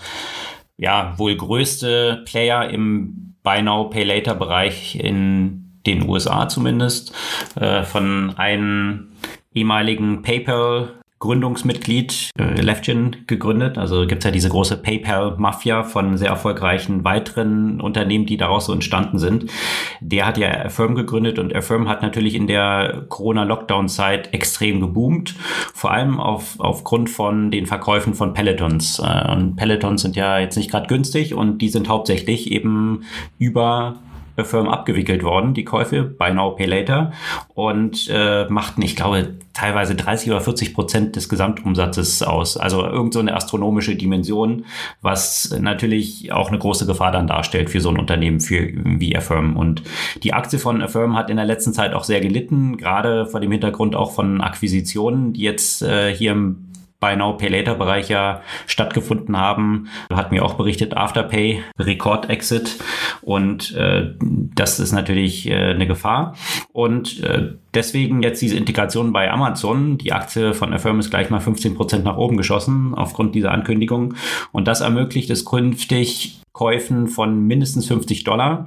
ja wohl größte Player im Buy Now Pay Later Bereich in den USA zumindest, äh, von einem ehemaligen PayPal Gründungsmitglied äh, Levchin gegründet. Also gibt es ja diese große PayPal-Mafia von sehr erfolgreichen weiteren Unternehmen, die daraus so entstanden sind. Der hat ja Affirm gegründet und Affirm hat natürlich in der Corona-Lockdown-Zeit extrem geboomt, vor allem auf, aufgrund von den Verkäufen von Pelotons. Äh, und Pelotons sind ja jetzt nicht gerade günstig und die sind hauptsächlich eben über Firmen abgewickelt worden, die Käufe, Buy Now, Pay Later, und äh, machten, ich glaube, teilweise 30 oder 40 Prozent des Gesamtumsatzes aus. Also irgend so eine astronomische Dimension, was natürlich auch eine große Gefahr dann darstellt für so ein Unternehmen für, wie Affirm. Und die Aktie von Affirm hat in der letzten Zeit auch sehr gelitten, gerade vor dem Hintergrund auch von Akquisitionen, die jetzt äh, hier im Buy Now Pay Later Bereich ja stattgefunden haben. Hat mir auch berichtet, Afterpay, Rekord Exit und äh, das ist natürlich äh, eine Gefahr und äh, deswegen jetzt diese Integration bei Amazon. Die Aktie von Affirm ist gleich mal 15 Prozent nach oben geschossen aufgrund dieser Ankündigung und das ermöglicht es künftig Käufen von mindestens 50 Dollar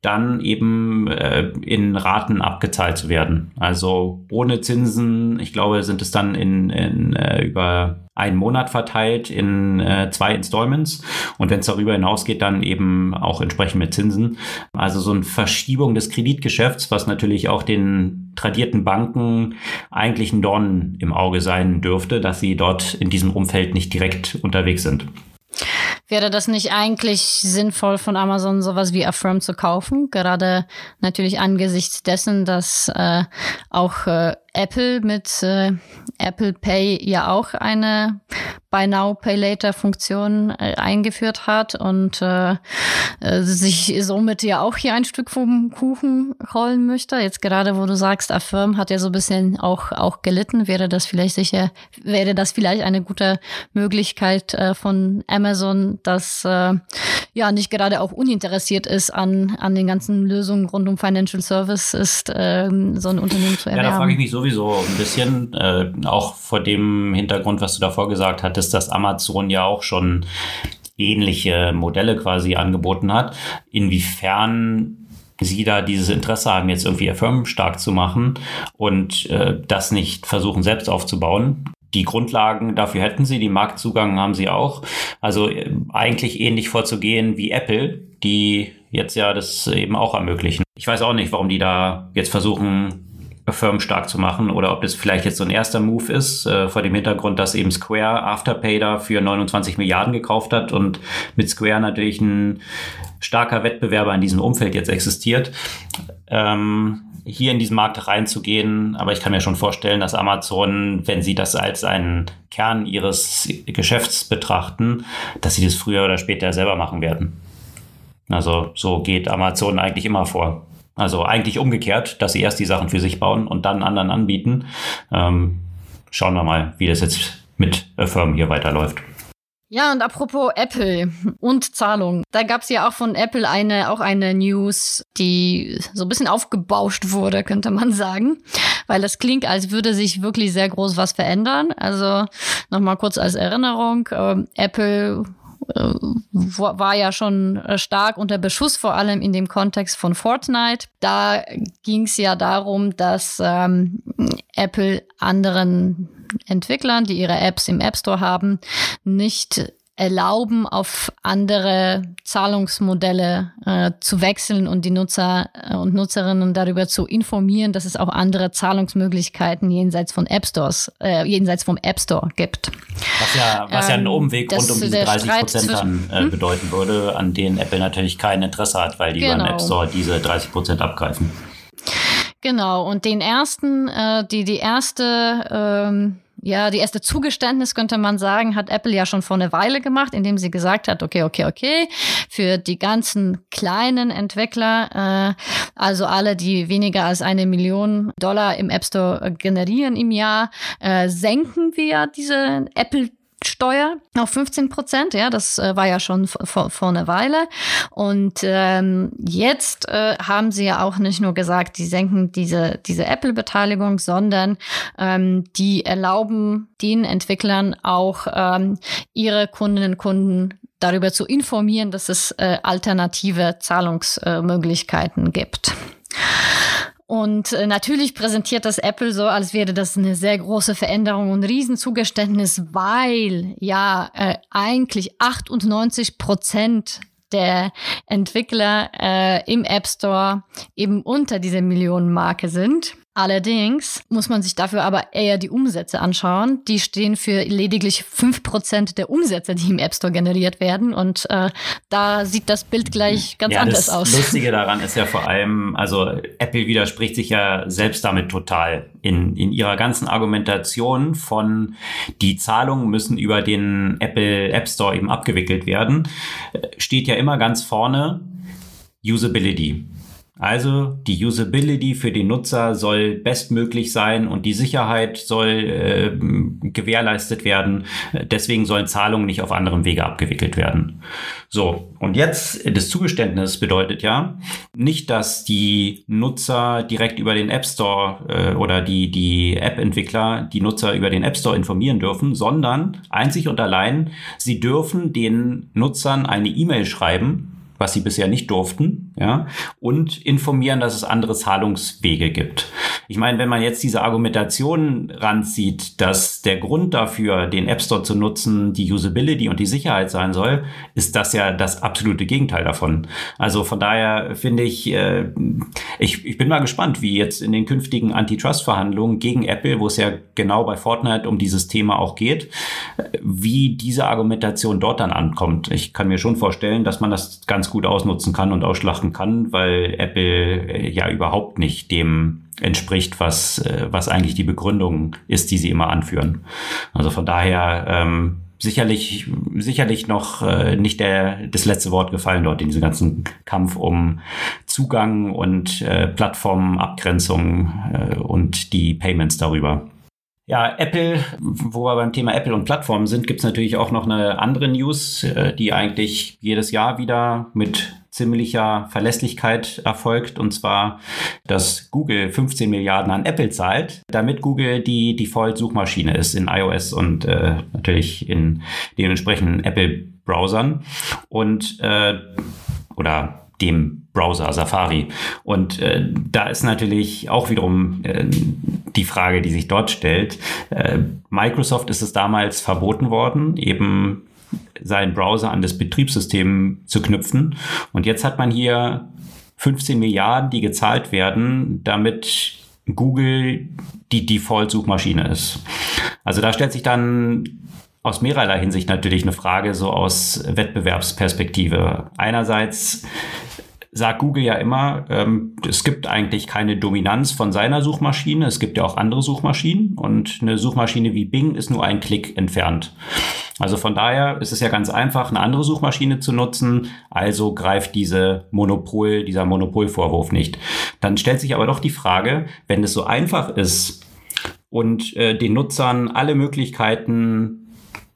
dann eben äh, in Raten abgezahlt zu werden. Also ohne Zinsen, ich glaube, sind es dann in, in äh, über einen Monat verteilt in äh, zwei Installments und wenn es darüber hinausgeht, dann eben auch entsprechend mit Zinsen. Also so eine Verschiebung des Kreditgeschäfts, was natürlich auch den tradierten Banken eigentlich ein Dorn im Auge sein dürfte, dass sie dort in diesem Umfeld nicht direkt unterwegs sind. Wäre das nicht eigentlich sinnvoll von Amazon sowas wie Affirm zu kaufen? Gerade natürlich angesichts dessen, dass äh, auch äh, Apple mit äh, Apple Pay ja auch eine Buy Now Pay Later Funktion äh, eingeführt hat und äh, äh, sich somit ja auch hier ein Stück vom Kuchen rollen möchte. Jetzt gerade, wo du sagst, Affirm hat ja so ein bisschen auch auch gelitten, wäre das vielleicht sicher, wäre das vielleicht eine gute Möglichkeit äh, von Amazon, dass äh, ja nicht gerade auch uninteressiert ist an an den ganzen Lösungen rund um Financial Service ist, äh, so ein Unternehmen zu erwerben. Ja, da frage ich mich sowieso sowieso ein bisschen, äh, auch vor dem Hintergrund, was du davor gesagt hattest, dass Amazon ja auch schon ähnliche Modelle quasi angeboten hat. Inwiefern sie da dieses Interesse haben, jetzt irgendwie ihr Firmen stark zu machen und äh, das nicht versuchen selbst aufzubauen. Die Grundlagen dafür hätten sie, die Marktzugang haben sie auch. Also äh, eigentlich ähnlich vorzugehen wie Apple, die jetzt ja das eben auch ermöglichen. Ich weiß auch nicht, warum die da jetzt versuchen, Firmen stark zu machen oder ob das vielleicht jetzt so ein erster Move ist, äh, vor dem Hintergrund, dass eben Square Afterpay da für 29 Milliarden gekauft hat und mit Square natürlich ein starker Wettbewerber in diesem Umfeld jetzt existiert. Ähm, hier in diesen Markt reinzugehen, aber ich kann mir schon vorstellen, dass Amazon, wenn sie das als einen Kern ihres Geschäfts betrachten, dass sie das früher oder später selber machen werden. Also so geht Amazon eigentlich immer vor. Also eigentlich umgekehrt, dass sie erst die Sachen für sich bauen und dann anderen anbieten. Ähm, schauen wir mal, wie das jetzt mit Firmen hier weiterläuft. Ja, und apropos Apple und Zahlung. Da gab es ja auch von Apple eine, auch eine News, die so ein bisschen aufgebauscht wurde, könnte man sagen. Weil das klingt, als würde sich wirklich sehr groß was verändern. Also nochmal kurz als Erinnerung. Äh, Apple war ja schon äh, stark unter Beschuss, vor allem in dem Kontext von Fortnite. Da ging es ja darum, dass ähm, Apple anderen Entwicklern, die ihre Apps im App Store haben, nicht erlauben, auf andere Zahlungsmodelle äh, zu wechseln und die Nutzer äh, und Nutzerinnen darüber zu informieren, dass es auch andere Zahlungsmöglichkeiten jenseits von App Stores, äh, jenseits vom App Store gibt. Was ja, was ähm, ja einen Umweg rund um diese 30 Prozent dann äh, hm? bedeuten würde, an denen Apple natürlich kein Interesse hat, weil die genau. beim App Store diese 30 Prozent abgreifen. Genau, und den ersten, äh, die, die erste ähm, ja, die erste Zugeständnis könnte man sagen, hat Apple ja schon vor einer Weile gemacht, indem sie gesagt hat, okay, okay, okay, für die ganzen kleinen Entwickler, äh, also alle, die weniger als eine Million Dollar im App Store generieren im Jahr, äh, senken wir diese Apple Steuer auf 15 Prozent. Ja, das äh, war ja schon vor, vor einer Weile. Und ähm, jetzt äh, haben sie ja auch nicht nur gesagt, die senken diese, diese Apple-Beteiligung, sondern ähm, die erlauben den Entwicklern auch ähm, ihre Kundinnen und Kunden darüber zu informieren, dass es äh, alternative Zahlungsmöglichkeiten gibt. Und äh, natürlich präsentiert das Apple so, als wäre das eine sehr große Veränderung und Riesenzugeständnis, weil ja äh, eigentlich 98 Prozent der Entwickler äh, im App Store eben unter dieser Millionenmarke sind. Allerdings muss man sich dafür aber eher die Umsätze anschauen. Die stehen für lediglich fünf Prozent der Umsätze, die im App Store generiert werden. Und äh, da sieht das Bild gleich ganz ja, anders das aus. Das Lustige daran ist ja vor allem, also Apple widerspricht sich ja selbst damit total in, in ihrer ganzen Argumentation von die Zahlungen müssen über den Apple App Store eben abgewickelt werden, äh, steht ja immer ganz vorne Usability. Also die Usability für den Nutzer soll bestmöglich sein und die Sicherheit soll äh, gewährleistet werden. Deswegen sollen Zahlungen nicht auf anderem Wege abgewickelt werden. So, und jetzt das Zugeständnis bedeutet ja nicht, dass die Nutzer direkt über den App Store äh, oder die, die App-Entwickler die Nutzer über den App Store informieren dürfen, sondern einzig und allein, sie dürfen den Nutzern eine E-Mail schreiben, was sie bisher nicht durften, ja, und informieren, dass es andere Zahlungswege gibt. Ich meine, wenn man jetzt diese Argumentation ranzieht, dass der Grund dafür, den App Store zu nutzen, die Usability und die Sicherheit sein soll, ist das ja das absolute Gegenteil davon. Also von daher finde ich, äh, ich, ich bin mal gespannt, wie jetzt in den künftigen Antitrust-Verhandlungen gegen Apple, wo es ja genau bei Fortnite um dieses Thema auch geht, wie diese Argumentation dort dann ankommt. Ich kann mir schon vorstellen, dass man das ganz gut ausnutzen kann und ausschlachten kann, weil Apple äh, ja überhaupt nicht dem entspricht, was, äh, was eigentlich die Begründung ist, die sie immer anführen. Also von daher ähm, sicherlich, sicherlich noch äh, nicht der, das letzte Wort gefallen dort in diesem ganzen Kampf um Zugang und äh, Plattformabgrenzung äh, und die Payments darüber. Ja, Apple, wo wir beim Thema Apple und Plattformen sind, gibt's natürlich auch noch eine andere News, äh, die eigentlich jedes Jahr wieder mit ziemlicher Verlässlichkeit erfolgt, und zwar, dass Google 15 Milliarden an Apple zahlt, damit Google die Default-Suchmaschine ist in iOS und äh, natürlich in den entsprechenden Apple-Browsern. Und äh, oder dem Browser Safari. Und äh, da ist natürlich auch wiederum äh, die Frage, die sich dort stellt. Äh, Microsoft ist es damals verboten worden, eben seinen Browser an das Betriebssystem zu knüpfen. Und jetzt hat man hier 15 Milliarden, die gezahlt werden, damit Google die Default-Suchmaschine ist. Also da stellt sich dann aus mehrerlei Hinsicht natürlich eine Frage, so aus Wettbewerbsperspektive. Einerseits sagt Google ja immer, ähm, es gibt eigentlich keine Dominanz von seiner Suchmaschine. Es gibt ja auch andere Suchmaschinen und eine Suchmaschine wie Bing ist nur ein Klick entfernt. Also von daher ist es ja ganz einfach, eine andere Suchmaschine zu nutzen. Also greift diese Monopol, dieser Monopolvorwurf nicht. Dann stellt sich aber doch die Frage, wenn es so einfach ist und äh, den Nutzern alle Möglichkeiten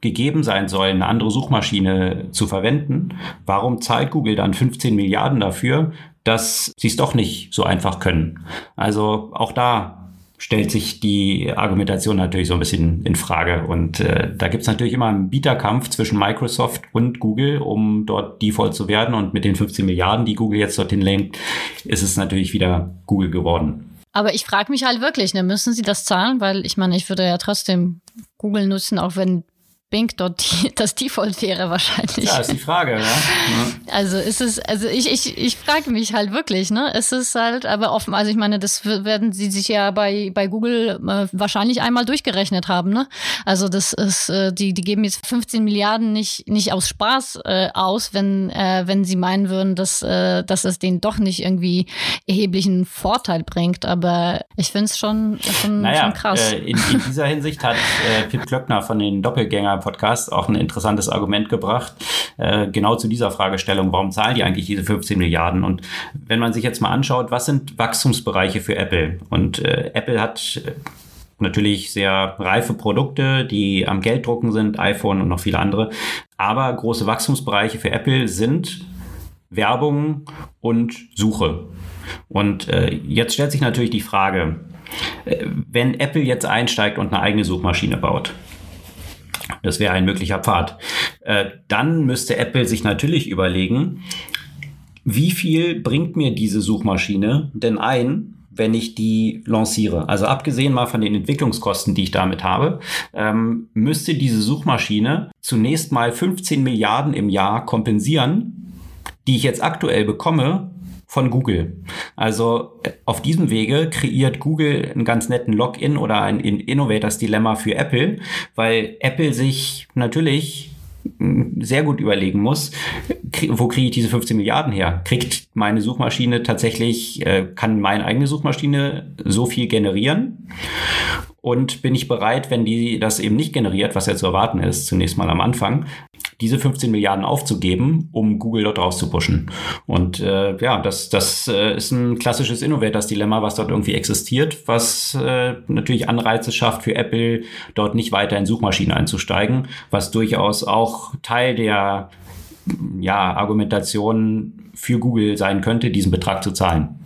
gegeben sein soll, eine andere Suchmaschine zu verwenden, warum zahlt Google dann 15 Milliarden dafür, dass sie es doch nicht so einfach können? Also auch da stellt sich die Argumentation natürlich so ein bisschen in Frage. Und äh, da gibt's natürlich immer einen Bieterkampf zwischen Microsoft und Google, um dort Default zu werden. Und mit den 15 Milliarden, die Google jetzt dorthin lenkt, ist es natürlich wieder Google geworden. Aber ich frage mich halt wirklich, ne, müssen sie das zahlen? Weil ich meine, ich würde ja trotzdem Google nutzen, auch wenn Bing dort die, das Default wäre wahrscheinlich. Ja, ist die Frage, ne? ja. Also ist es, also ich, ich, ich frage mich halt wirklich, ne? Es ist halt aber offen, also ich meine, das werden sie sich ja bei, bei Google äh, wahrscheinlich einmal durchgerechnet haben, ne? Also das ist, äh, die, die geben jetzt 15 Milliarden nicht, nicht aus Spaß äh, aus, wenn, äh, wenn sie meinen würden, dass, äh, dass es denen doch nicht irgendwie erheblichen Vorteil bringt. Aber ich finde es schon, schon, naja, schon krass. Äh, in, in dieser Hinsicht hat äh, Pip Klöckner von den Doppelgänger Podcast auch ein interessantes Argument gebracht, äh, genau zu dieser Fragestellung, warum zahlen die eigentlich diese 15 Milliarden? Und wenn man sich jetzt mal anschaut, was sind Wachstumsbereiche für Apple? Und äh, Apple hat äh, natürlich sehr reife Produkte, die am Gelddrucken sind, iPhone und noch viele andere. Aber große Wachstumsbereiche für Apple sind Werbung und Suche. Und äh, jetzt stellt sich natürlich die Frage, äh, wenn Apple jetzt einsteigt und eine eigene Suchmaschine baut, das wäre ein möglicher Pfad. äh, dann müsste Apple sich natürlich überlegen, wie viel bringt mir diese Suchmaschine denn ein, wenn ich die lanciere. Also abgesehen mal von den Entwicklungskosten, die ich damit habe, ähm, müsste diese Suchmaschine zunächst mal 15 Milliarden im Jahr kompensieren, die ich jetzt aktuell bekomme von Google. Also äh, auf diesem Wege kreiert Google einen ganz netten Login oder ein Innovators Dilemma für Apple, weil Apple sich natürlich sehr gut überlegen muss, wo kriege ich diese 15 Milliarden her? Kriegt meine Suchmaschine tatsächlich, äh, kann meine eigene Suchmaschine so viel generieren? Und bin ich bereit, wenn die das eben nicht generiert, was ja zu erwarten ist, zunächst mal am Anfang, diese 15 Milliarden aufzugeben, um Google dort rauszupushen. Und äh, ja, das, das äh, ist ein klassisches Innovators-Dilemma, was dort irgendwie existiert, was äh, natürlich Anreize schafft für Apple, dort nicht weiter in Suchmaschinen einzusteigen, was durchaus auch Teil der ja, Argumentation für Google sein könnte, diesen Betrag zu zahlen.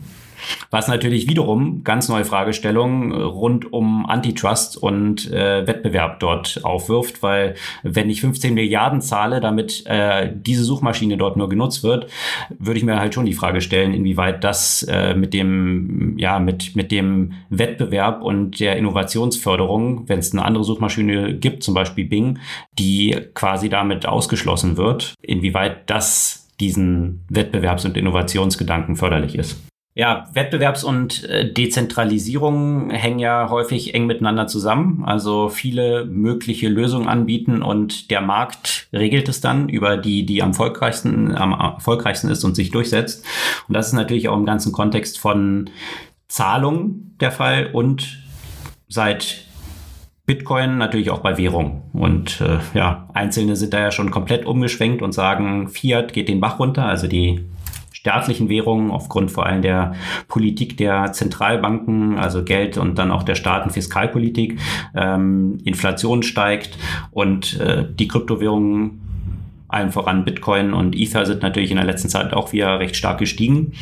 Was natürlich wiederum ganz neue Fragestellungen rund um Antitrust und äh, Wettbewerb dort aufwirft, weil wenn ich 15 Milliarden zahle, damit äh, diese Suchmaschine dort nur genutzt wird, würde ich mir halt schon die Frage stellen, inwieweit das äh, mit dem, ja, mit, mit dem Wettbewerb und der Innovationsförderung, wenn es eine andere Suchmaschine gibt, zum Beispiel Bing, die quasi damit ausgeschlossen wird, inwieweit das diesen Wettbewerbs- und Innovationsgedanken förderlich ist. Ja, Wettbewerbs- und äh, Dezentralisierung hängen ja häufig eng miteinander zusammen. Also viele mögliche Lösungen anbieten und der Markt regelt es dann über die, die am erfolgreichsten, am erfolgreichsten ist und sich durchsetzt. Und das ist natürlich auch im ganzen Kontext von Zahlung der Fall und seit Bitcoin natürlich auch bei Währung. Und äh, ja, Einzelne sind da ja schon komplett umgeschwenkt und sagen, Fiat geht den Bach runter, also die staatlichen Währungen aufgrund vor allem der Politik der Zentralbanken, also Geld und dann auch der Staaten Fiskalpolitik. Ähm, Inflation steigt und äh, die Kryptowährungen allen voran Bitcoin und Ether sind natürlich in der letzten Zeit auch wieder recht stark gestiegen.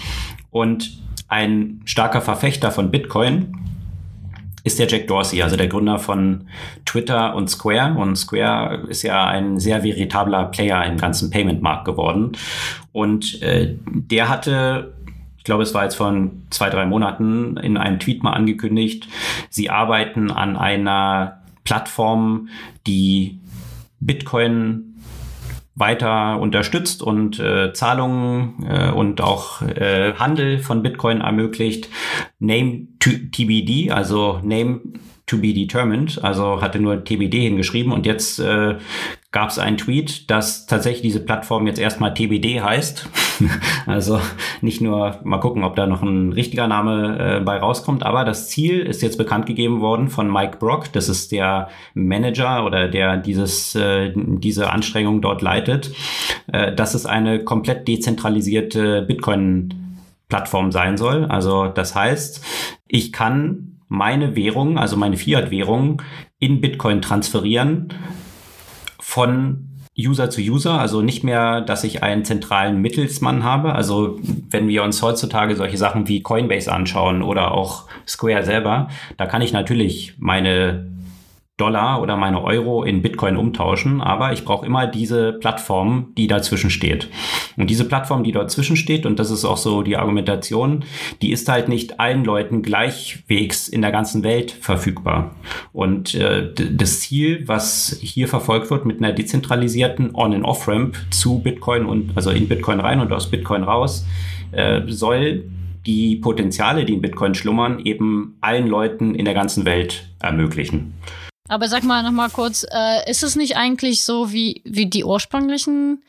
Und ein starker Verfechter von Bitcoin ist der Jack Dorsey, also der Gründer von Twitter und Square. Und Square ist ja ein sehr veritabler Player im ganzen Payment-Markt geworden. Und äh, der hatte ich glaube, es war jetzt vor zwei, drei Monaten in einem Tweet mal angekündigt, sie arbeiten an einer Plattform, die Bitcoin weiter unterstützt und äh, Zahlungen äh, und auch äh, Handel von Bitcoin ermöglicht. Name TBD, also Name to be determined, also hatte nur TBD hingeschrieben und jetzt äh, gab es einen Tweet, dass tatsächlich diese Plattform jetzt erstmal TBD heißt. also nicht nur mal gucken, ob da noch ein richtiger Name äh, bei rauskommt, aber das Ziel ist jetzt bekannt gegeben worden von Mike Brock. Das ist der Manager oder der dieses äh, diese Anstrengung dort leitet, äh, dass es eine komplett dezentralisierte Bitcoin Plattform sein soll. Also das heißt, ich kann meine Währung, also meine Fiat-Währung in Bitcoin transferieren von User zu User, also nicht mehr, dass ich einen zentralen Mittelsmann habe. Also wenn wir uns heutzutage solche Sachen wie Coinbase anschauen oder auch Square selber, da kann ich natürlich meine Dollar oder meine Euro in Bitcoin umtauschen, aber ich brauche immer diese Plattform, die dazwischen steht. Und diese Plattform, die dazwischen steht, und das ist auch so die Argumentation, die ist halt nicht allen Leuten gleichwegs in der ganzen Welt verfügbar. Und äh, das Ziel, was hier verfolgt wird mit einer dezentralisierten On- and Off-Ramp zu Bitcoin und also in Bitcoin rein und aus Bitcoin raus, äh, soll die Potenziale, die in Bitcoin schlummern, eben allen Leuten in der ganzen Welt ermöglichen. Aber sag mal noch mal kurz, äh, ist es nicht eigentlich so, wie, wie die ursprünglichen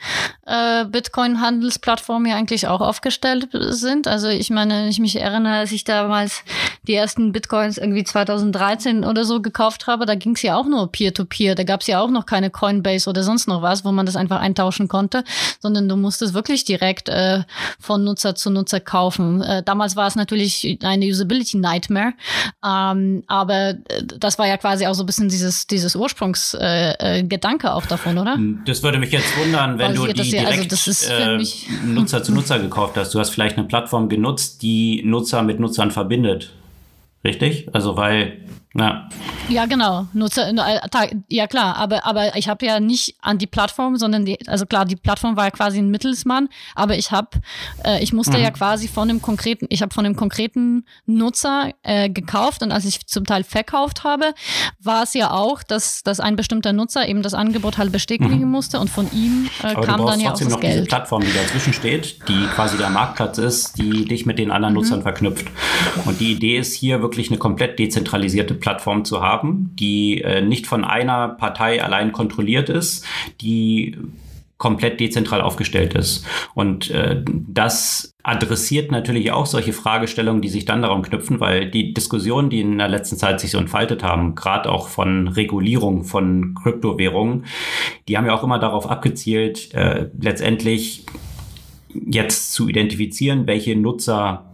äh, Bitcoin-Handelsplattformen ja eigentlich auch aufgestellt sind? Also ich meine, ich mich erinnere, als ich damals die ersten Bitcoins irgendwie 2013 oder so gekauft habe, da ging es ja auch nur Peer-to-Peer. -Peer. Da gab es ja auch noch keine Coinbase oder sonst noch was, wo man das einfach eintauschen konnte, sondern du musstest wirklich direkt äh, von Nutzer zu Nutzer kaufen. Äh, damals war es natürlich eine Usability-Nightmare, ähm, aber äh, das war ja quasi auch so ein bisschen dieses, dieses Ursprungsgedanke äh, äh auch davon, oder? Das würde mich jetzt wundern, wenn Basiert du die ja, direkt also äh, Nutzer zu Nutzer gekauft hast. Du hast vielleicht eine Plattform genutzt, die Nutzer mit Nutzern verbindet. Richtig? Also weil, ja. Ja, genau. Nutzer, äh, ja klar, aber, aber ich habe ja nicht an die Plattform, sondern die, also klar, die Plattform war ja quasi ein Mittelsmann, aber ich habe, äh, ich musste mhm. ja quasi von dem konkreten, ich habe von dem konkreten Nutzer äh, gekauft und als ich zum Teil verkauft habe, war es ja auch, dass, dass ein bestimmter Nutzer eben das Angebot halt bestätigen mhm. musste und von ihm äh, kam dann ja auch das noch Geld. diese Plattform, die dazwischen steht, die quasi der Marktplatz ist, die dich mit den anderen mhm. Nutzern verknüpft. Und die Idee ist hier wirklich eine komplett dezentralisierte Plattform zu haben die äh, nicht von einer Partei allein kontrolliert ist, die komplett dezentral aufgestellt ist. Und äh, das adressiert natürlich auch solche Fragestellungen, die sich dann darum knüpfen, weil die Diskussionen, die in der letzten Zeit sich so entfaltet haben, gerade auch von Regulierung von Kryptowährungen, die haben ja auch immer darauf abgezielt, äh, letztendlich jetzt zu identifizieren, welche Nutzer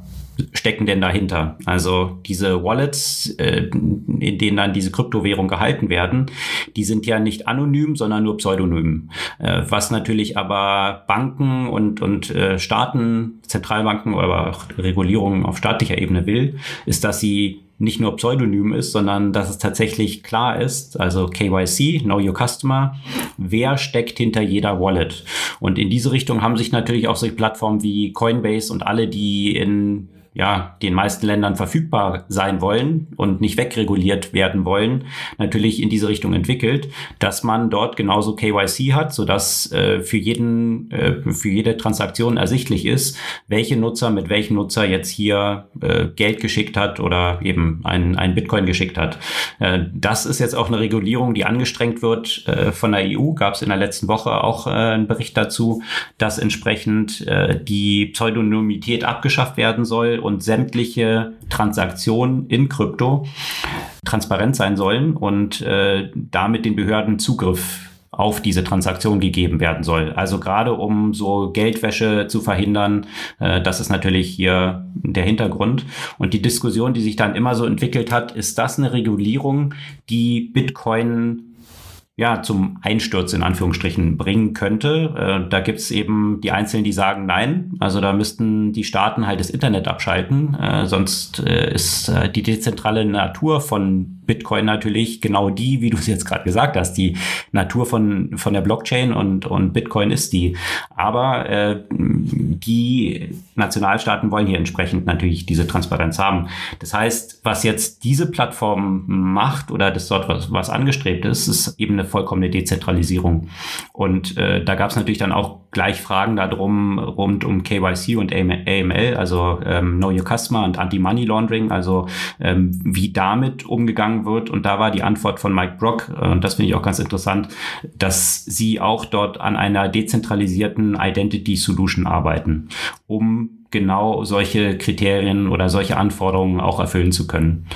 stecken denn dahinter? Also diese Wallets, äh, in denen dann diese Kryptowährungen gehalten werden, die sind ja nicht anonym, sondern nur pseudonym. Äh, was natürlich aber Banken und, und äh, Staaten, Zentralbanken oder auch Regulierungen auf staatlicher Ebene will, ist, dass sie nicht nur pseudonym ist, sondern dass es tatsächlich klar ist, also KYC, Know Your Customer, wer steckt hinter jeder Wallet. Und in diese Richtung haben sich natürlich auch solche Plattformen wie Coinbase und alle, die in ja, den meisten Ländern verfügbar sein wollen und nicht wegreguliert werden wollen, natürlich in diese Richtung entwickelt, dass man dort genauso KYC hat, sodass äh, für jeden, äh, für jede Transaktion ersichtlich ist, welche Nutzer mit welchem Nutzer jetzt hier äh, Geld geschickt hat oder eben ein, ein Bitcoin geschickt hat. Äh, das ist jetzt auch eine Regulierung, die angestrengt wird äh, von der EU. Gab es in der letzten Woche auch äh, einen Bericht dazu, dass entsprechend äh, die Pseudonymität abgeschafft werden soll und sämtliche Transaktionen in Krypto transparent sein sollen und äh, damit den Behörden Zugriff auf diese Transaktion gegeben werden soll. Also gerade um so Geldwäsche zu verhindern, äh, das ist natürlich hier der Hintergrund. Und die Diskussion, die sich dann immer so entwickelt hat, ist das eine Regulierung, die Bitcoin ja, zum Einsturz in Anführungsstrichen bringen könnte. Äh, da gibt's eben die Einzelnen, die sagen nein. Also da müssten die Staaten halt das Internet abschalten. Äh, sonst äh, ist äh, die dezentrale Natur von Bitcoin natürlich genau die, wie du es jetzt gerade gesagt hast, die Natur von, von der Blockchain und, und Bitcoin ist die. Aber äh, die Nationalstaaten wollen hier entsprechend natürlich diese Transparenz haben. Das heißt, was jetzt diese Plattform macht oder das dort was, was angestrebt ist, ist eben eine vollkommene Dezentralisierung. Und äh, da gab es natürlich dann auch gleich Fragen darum rund um KYC und AML, also ähm, Know Your Customer und Anti-Money Laundering, also ähm, wie damit umgegangen wird. Und da war die Antwort von Mike Brock, äh, und das finde ich auch ganz interessant, dass sie auch dort an einer dezentralisierten Identity Solution arbeiten, um genau solche Kriterien oder solche Anforderungen auch erfüllen zu können.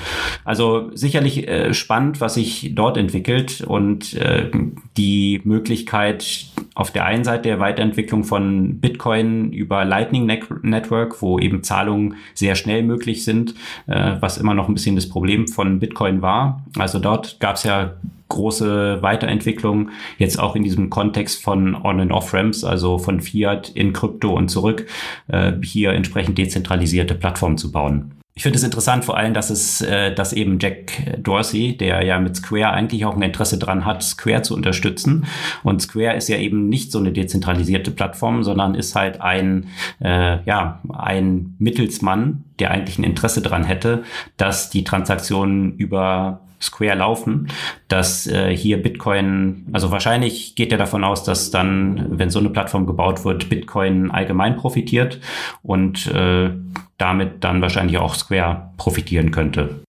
Also sicherlich äh, spannend, was sich dort entwickelt und äh, die Möglichkeit auf der einen Seite der Weiterentwicklung von Bitcoin über Lightning Network, wo eben Zahlungen sehr schnell möglich sind, äh, was immer noch ein bisschen das Problem von Bitcoin war. Also dort gab es ja große Weiterentwicklung, jetzt auch in diesem Kontext von On- and Off-Ramps, also von Fiat in Krypto und zurück, äh, hier entsprechend dezentralisierte Plattformen zu bauen. Ich finde es interessant vor allem, dass es, äh, dass eben Jack Dorsey, der ja mit Square eigentlich auch ein Interesse dran hat, Square zu unterstützen. Und Square ist ja eben nicht so eine dezentralisierte Plattform, sondern ist halt ein, äh, ja, ein Mittelsmann, der eigentlich ein Interesse dran hätte, dass die Transaktionen über Square laufen, dass äh, hier Bitcoin, also wahrscheinlich geht er davon aus, dass dann, wenn so eine Plattform gebaut wird, Bitcoin allgemein profitiert und äh, damit dann wahrscheinlich auch Square profitieren könnte.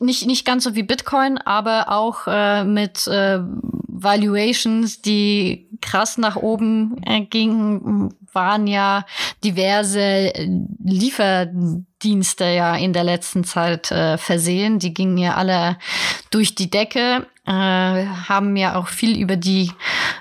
Nicht, nicht ganz so wie Bitcoin, aber auch äh, mit äh, Valuations, die krass nach oben äh, gingen, waren ja diverse Lieferdienste ja in der letzten Zeit äh, versehen. Die gingen ja alle durch die Decke, äh, haben ja auch viel über die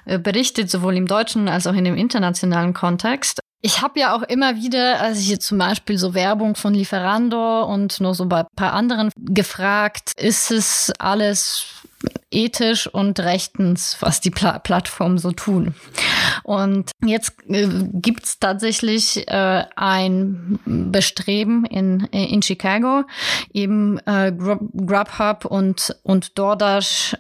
äh, berichtet, sowohl im deutschen als auch in dem internationalen Kontext. Ich habe ja auch immer wieder, also hier zum Beispiel so Werbung von Lieferando und nur so bei ein paar anderen gefragt, ist es alles ethisch und rechtens, was die Pla Plattformen so tun. Und jetzt äh, gibt es tatsächlich äh, ein Bestreben in, in Chicago, eben äh, Grubhub und, und DoorDash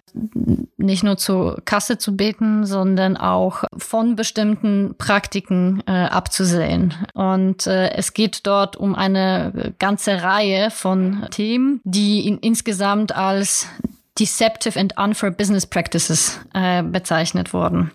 nicht nur zur Kasse zu beten, sondern auch von bestimmten Praktiken äh, abzusehen. Und äh, es geht dort um eine ganze Reihe von Themen, die in, insgesamt als Deceptive and Unfair Business Practices äh, bezeichnet worden.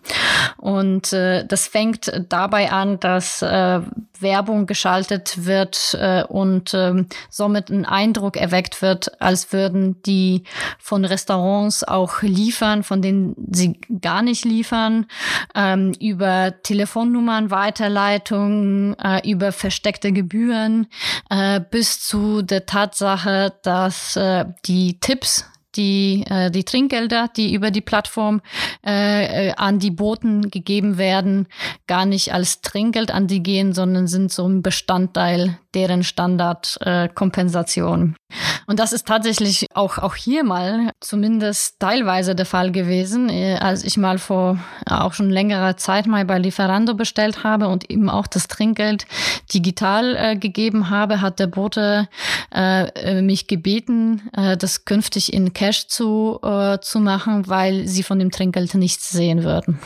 Und äh, das fängt dabei an, dass äh, Werbung geschaltet wird äh, und äh, somit ein Eindruck erweckt wird, als würden die von Restaurants auch liefern, von denen sie gar nicht liefern, ähm, über Telefonnummern, Weiterleitungen, äh, über versteckte Gebühren, äh, bis zu der Tatsache, dass äh, die Tipps die, äh, die Trinkgelder, die über die Plattform äh, äh, an die Boten gegeben werden, gar nicht als Trinkgeld an die gehen, sondern sind so ein Bestandteil deren Standardkompensation. Äh, und das ist tatsächlich auch, auch hier mal zumindest teilweise der Fall gewesen, äh, als ich mal vor auch schon längerer Zeit mal bei Lieferando bestellt habe und eben auch das Trinkgeld digital äh, gegeben habe, hat der Bote äh, äh mich gebeten, äh, das künftig in Cash zu, äh, zu machen, weil sie von dem Trinkgeld nichts sehen würden.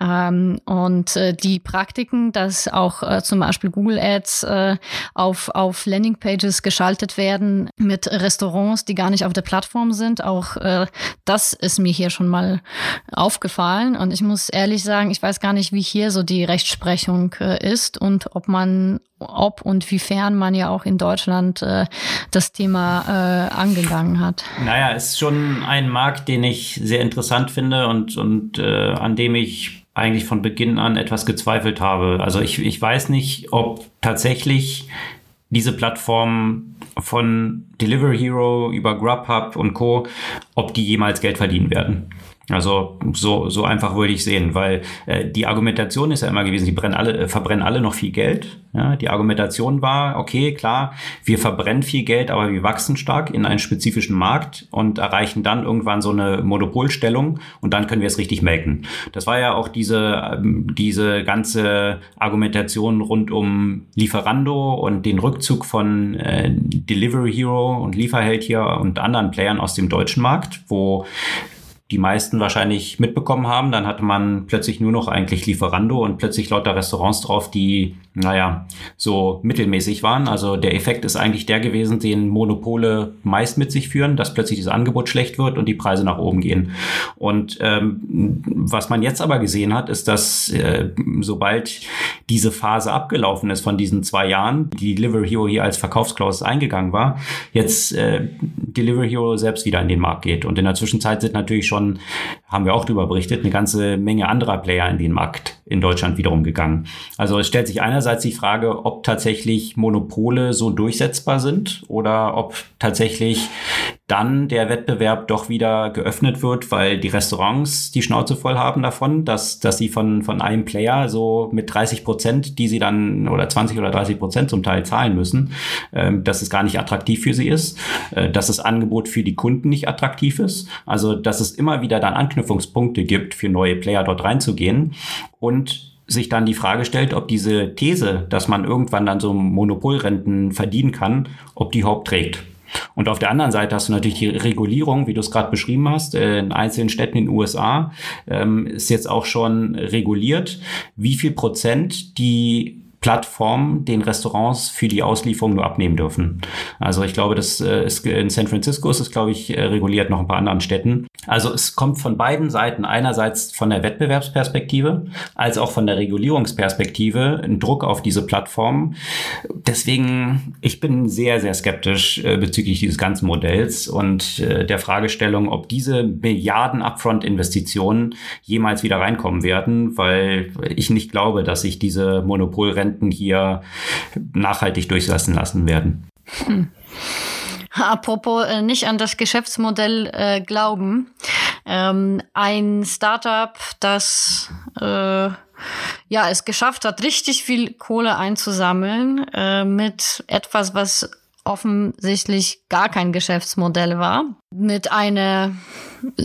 Ähm, und äh, die Praktiken, dass auch äh, zum Beispiel Google Ads äh, auf, auf Landingpages geschaltet werden mit Restaurants, die gar nicht auf der Plattform sind, auch äh, das ist mir hier schon mal aufgefallen. Und ich muss ehrlich sagen, ich weiß gar nicht, wie hier so die Rechtsprechung äh, ist und ob man ob und wiefern man ja auch in Deutschland äh, das Thema äh, angegangen hat. Naja, es ist schon ein Markt, den ich sehr interessant finde und, und äh, an dem ich eigentlich von Beginn an etwas gezweifelt habe. Also ich, ich weiß nicht, ob tatsächlich diese Plattformen von Delivery Hero über Grubhub und Co., ob die jemals Geld verdienen werden. Also so, so einfach würde ich sehen, weil äh, die Argumentation ist ja immer gewesen, die brennen alle, äh, verbrennen alle noch viel Geld. Ja, die Argumentation war, okay, klar, wir verbrennen viel Geld, aber wir wachsen stark in einen spezifischen Markt und erreichen dann irgendwann so eine Monopolstellung und dann können wir es richtig melken. Das war ja auch diese, ähm, diese ganze Argumentation rund um Lieferando und den Rückzug von äh, Delivery Hero und Lieferheld hier und anderen Playern aus dem deutschen Markt, wo die meisten wahrscheinlich mitbekommen haben. Dann hatte man plötzlich nur noch eigentlich Lieferando und plötzlich lauter Restaurants drauf, die, naja, so mittelmäßig waren. Also der Effekt ist eigentlich der gewesen, den Monopole meist mit sich führen, dass plötzlich das Angebot schlecht wird und die Preise nach oben gehen. Und ähm, was man jetzt aber gesehen hat, ist, dass äh, sobald diese Phase abgelaufen ist von diesen zwei Jahren, die Delivery Hero hier als Verkaufsklausel eingegangen war, jetzt äh, Delivery Hero selbst wieder in den Markt geht. Und in der Zwischenzeit sind natürlich schon haben wir auch darüber berichtet, eine ganze Menge anderer Player in den Markt in Deutschland wiederum gegangen. Also es stellt sich einerseits die Frage, ob tatsächlich Monopole so durchsetzbar sind oder ob tatsächlich dann der Wettbewerb doch wieder geöffnet wird, weil die Restaurants die Schnauze voll haben davon, dass, dass sie von, von einem Player so mit 30 Prozent, die sie dann oder 20 oder 30 Prozent zum Teil zahlen müssen, äh, dass es gar nicht attraktiv für sie ist, äh, dass das Angebot für die Kunden nicht attraktiv ist. Also, dass es immer wieder dann Anknüpfungspunkte gibt, für neue Player dort reinzugehen und sich dann die Frage stellt, ob diese These, dass man irgendwann dann so Monopolrenten verdienen kann, ob die überhaupt trägt. Und auf der anderen Seite hast du natürlich die Regulierung, wie du es gerade beschrieben hast, äh, in einzelnen Städten in den USA ähm, ist jetzt auch schon reguliert, wie viel Prozent die Plattformen den Restaurants für die Auslieferung nur abnehmen dürfen. Also ich glaube, das äh, ist in San Francisco ist es, glaube ich, äh, reguliert, noch ein paar anderen Städten. Also es kommt von beiden Seiten, einerseits von der Wettbewerbsperspektive, als auch von der Regulierungsperspektive, ein Druck auf diese Plattformen. Deswegen, ich bin sehr, sehr skeptisch äh, bezüglich dieses ganzen Modells und der Fragestellung, ob diese Milliarden Upfront-Investitionen jemals wieder reinkommen werden, weil ich nicht glaube, dass sich diese Monopolrenten Produzenten hier nachhaltig durchsetzen lassen werden. Hm. Apropos äh, nicht an das Geschäftsmodell äh, glauben. Ähm, ein Startup, das äh, ja es geschafft hat, richtig viel Kohle einzusammeln äh, mit etwas, was offensichtlich gar kein Geschäftsmodell war. Mit einer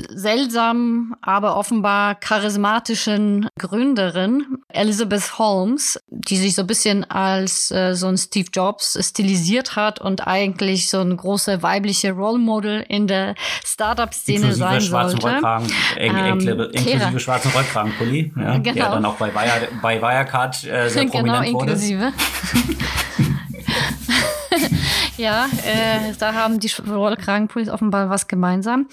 seltsamen, aber offenbar charismatischen Gründerin, Elizabeth Holmes, die sich so ein bisschen als äh, so ein Steve Jobs stilisiert hat und eigentlich so ein großer weibliche Role Model in der Startup-Szene sein sollte. Rollkragen, ähm, inklusive schwarzen Rollkragenpulli, ja, genau. der dann auch bei, Wire, bei Wirecard äh, sehr genau, prominent genau, inklusive. ja, äh, da haben die Rollkragenpullis offenbar was gemeinsam.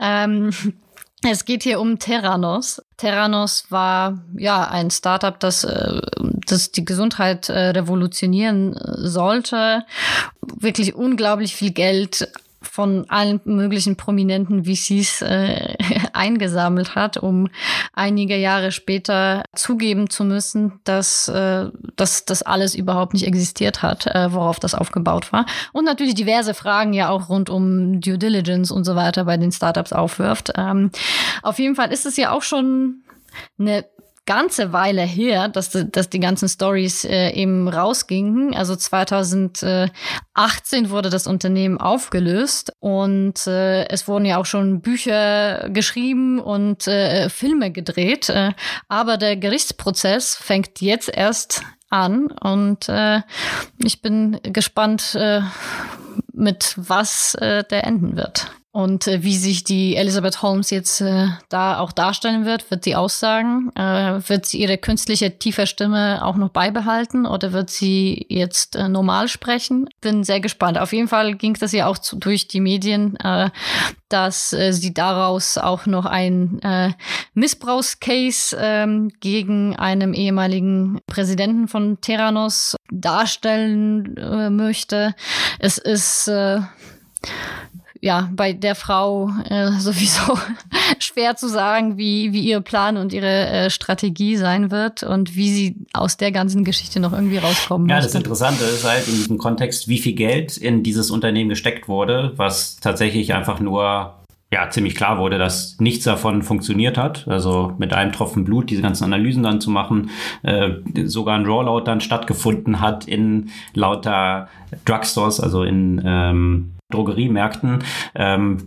Ähm, es geht hier um Terranos. Terranos war ja ein Startup, das, äh, das die Gesundheit äh, revolutionieren sollte. Wirklich unglaublich viel Geld von allen möglichen prominenten VCs äh, eingesammelt hat, um einige Jahre später zugeben zu müssen, dass, äh, dass das alles überhaupt nicht existiert hat, äh, worauf das aufgebaut war. Und natürlich diverse Fragen ja auch rund um Due Diligence und so weiter bei den Startups aufwirft. Ähm, auf jeden Fall ist es ja auch schon eine ganze Weile her, dass, dass die ganzen Stories äh, eben rausgingen. Also 2018 wurde das Unternehmen aufgelöst und äh, es wurden ja auch schon Bücher geschrieben und äh, Filme gedreht. Äh, aber der Gerichtsprozess fängt jetzt erst an und äh, ich bin gespannt, äh, mit was der enden wird. Und äh, wie sich die Elizabeth Holmes jetzt äh, da auch darstellen wird, wird sie aussagen. Äh, wird sie ihre künstliche tiefe Stimme auch noch beibehalten oder wird sie jetzt äh, normal sprechen? Bin sehr gespannt. Auf jeden Fall ging das ja auch zu, durch die Medien, äh, dass äh, sie daraus auch noch ein äh, Missbrauchscase äh, gegen einem ehemaligen Präsidenten von Terranos darstellen äh, möchte. Es ist äh, ja, bei der Frau äh, sowieso schwer zu sagen, wie, wie ihr Plan und ihre äh, Strategie sein wird und wie sie aus der ganzen Geschichte noch irgendwie rauskommen Ja, das Interessante ist halt in diesem Kontext, wie viel Geld in dieses Unternehmen gesteckt wurde, was tatsächlich einfach nur ja, ziemlich klar wurde, dass nichts davon funktioniert hat. Also mit einem Tropfen Blut diese ganzen Analysen dann zu machen, äh, sogar ein Rollout dann stattgefunden hat in lauter Drugstores, also in ähm, Drogeriemärkten ähm,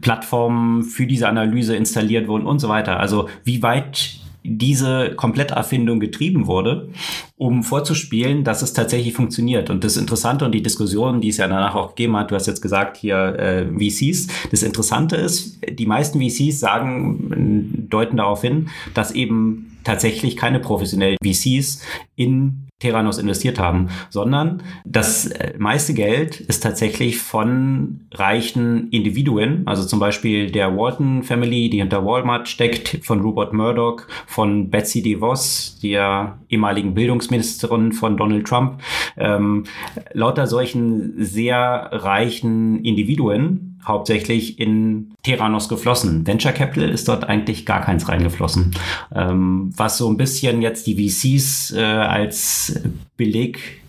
Plattformen für diese Analyse installiert wurden und so weiter. Also wie weit diese Kompletterfindung getrieben wurde, um vorzuspielen, dass es tatsächlich funktioniert. Und das Interessante und die Diskussion, die es ja danach auch gegeben hat, du hast jetzt gesagt hier äh, VCs, das Interessante ist, die meisten VCs sagen, deuten darauf hin, dass eben tatsächlich keine professionellen VCs in Terranos investiert haben, sondern das äh, meiste Geld ist tatsächlich von reichen Individuen, also zum Beispiel der Walton Family, die hinter Walmart steckt, von Rupert Murdoch, von Betsy DeVos, der ehemaligen Bildungsministerin von Donald Trump, ähm, lauter solchen sehr reichen Individuen, hauptsächlich in Terranos geflossen. Venture Capital ist dort eigentlich gar keins reingeflossen. Ähm, was so ein bisschen jetzt die VCs äh, als Beleg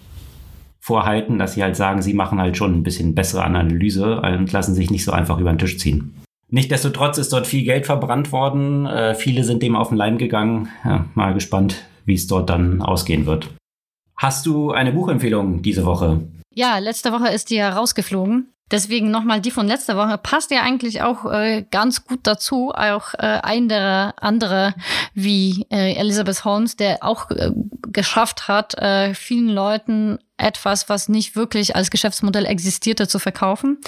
vorhalten, dass sie halt sagen, sie machen halt schon ein bisschen bessere Analyse und lassen sich nicht so einfach über den Tisch ziehen. Nichtsdestotrotz ist dort viel Geld verbrannt worden. Äh, viele sind dem auf den Leim gegangen. Ja, mal gespannt, wie es dort dann ausgehen wird. Hast du eine Buchempfehlung diese Woche? Ja, letzte Woche ist die ja rausgeflogen. Deswegen nochmal die von letzter Woche passt ja eigentlich auch äh, ganz gut dazu. Auch äh, ein der andere wie äh, Elizabeth Holmes, der auch äh, geschafft hat, äh, vielen Leuten etwas, was nicht wirklich als Geschäftsmodell existierte, zu verkaufen.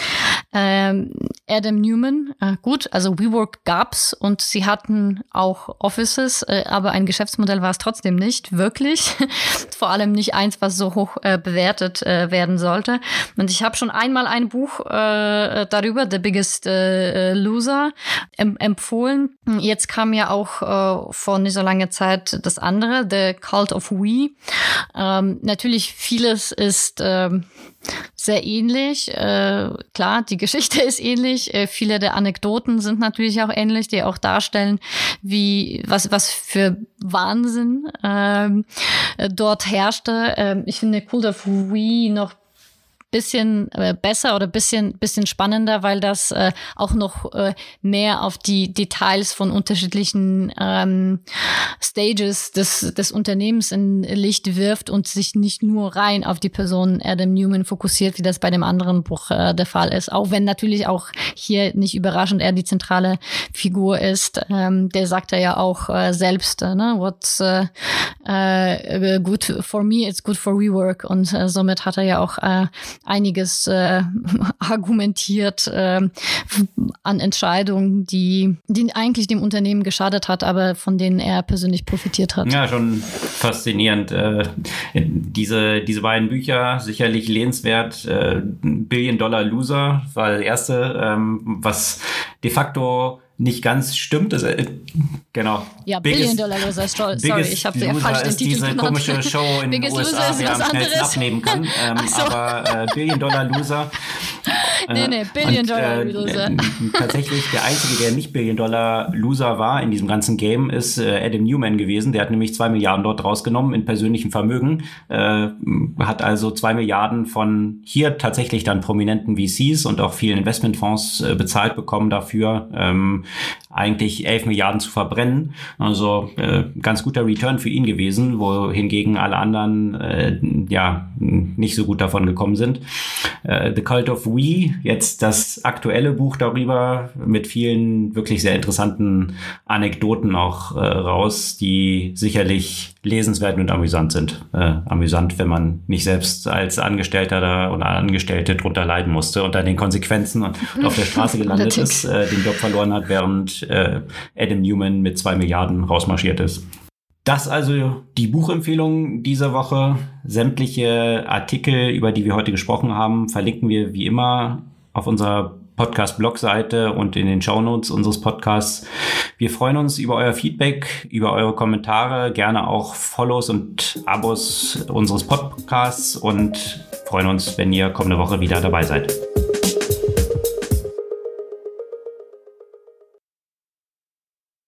Ähm, Adam Newman, äh, gut, also WeWork gab's und sie hatten auch Offices, äh, aber ein Geschäftsmodell war es trotzdem nicht wirklich. Vor allem nicht eins, was so hoch äh, bewertet äh, werden sollte. Und ich habe schon einmal ein Buch äh, darüber, The Biggest äh, Loser, em empfohlen. Jetzt kam ja auch vor nicht so langer Zeit das andere, The Cult of We. Ähm, natürlich viele alles ist ähm, sehr ähnlich. Äh, klar, die Geschichte ist ähnlich. Äh, viele der Anekdoten sind natürlich auch ähnlich, die auch darstellen, wie was was für Wahnsinn ähm, dort herrschte. Ähm, ich finde cool, dass We noch bisschen äh, besser oder bisschen, bisschen spannender, weil das äh, auch noch äh, mehr auf die Details von unterschiedlichen ähm, Stages des, des Unternehmens in Licht wirft und sich nicht nur rein auf die Person Adam Newman fokussiert, wie das bei dem anderen Buch äh, der Fall ist. Auch wenn natürlich auch hier nicht überraschend er die zentrale Figur ist. Ähm, der sagt er ja auch äh, selbst, äh, ne? What's uh, uh, good for me, it's good for WeWork. Und uh, somit hat er ja auch äh, einiges äh, argumentiert äh, an Entscheidungen, die, die eigentlich dem Unternehmen geschadet hat, aber von denen er persönlich profitiert hat. Ja, schon faszinierend. Äh, diese, diese beiden Bücher, sicherlich lesenswert. Äh, Billion Dollar Loser war das erste, ähm, was de facto nicht ganz stimmt. Das, äh, genau. Ja, Billion Dollar Loser, sorry, ich habe ja falsch den Titel diese genannt. komische Show in den USA, die am schnellsten abnehmen kann. Ähm, so. Aber äh, Billion Dollar Loser. nee, nee, Billion und, Dollar äh, Loser. tatsächlich der Einzige, der nicht Billion Dollar Loser war in diesem ganzen Game, ist äh, Adam Newman gewesen. Der hat nämlich zwei Milliarden dort rausgenommen in persönlichem Vermögen. Äh, hat also zwei Milliarden von hier tatsächlich dann prominenten VCs und auch vielen Investmentfonds bezahlt bekommen dafür. Ähm, eigentlich 11 Milliarden zu verbrennen. Also äh, ganz guter Return für ihn gewesen, wohingegen alle anderen äh, ja nicht so gut davon gekommen sind. Äh, The Cult of We, jetzt das aktuelle Buch darüber mit vielen wirklich sehr interessanten Anekdoten auch äh, raus, die sicherlich lesenswert und amüsant sind. Äh, amüsant, wenn man nicht selbst als Angestellter da oder Angestellte drunter leiden musste unter den Konsequenzen und auf der Straße gelandet ist, äh, den Job verloren hat, während äh, Adam Newman mit zwei Milliarden rausmarschiert ist. Das also die Buchempfehlung dieser Woche. Sämtliche Artikel, über die wir heute gesprochen haben, verlinken wir wie immer auf unserer Podcast-Blogseite und in den Shownotes unseres Podcasts. Wir freuen uns über euer Feedback, über eure Kommentare, gerne auch Follows und Abos unseres Podcasts und freuen uns, wenn ihr kommende Woche wieder dabei seid.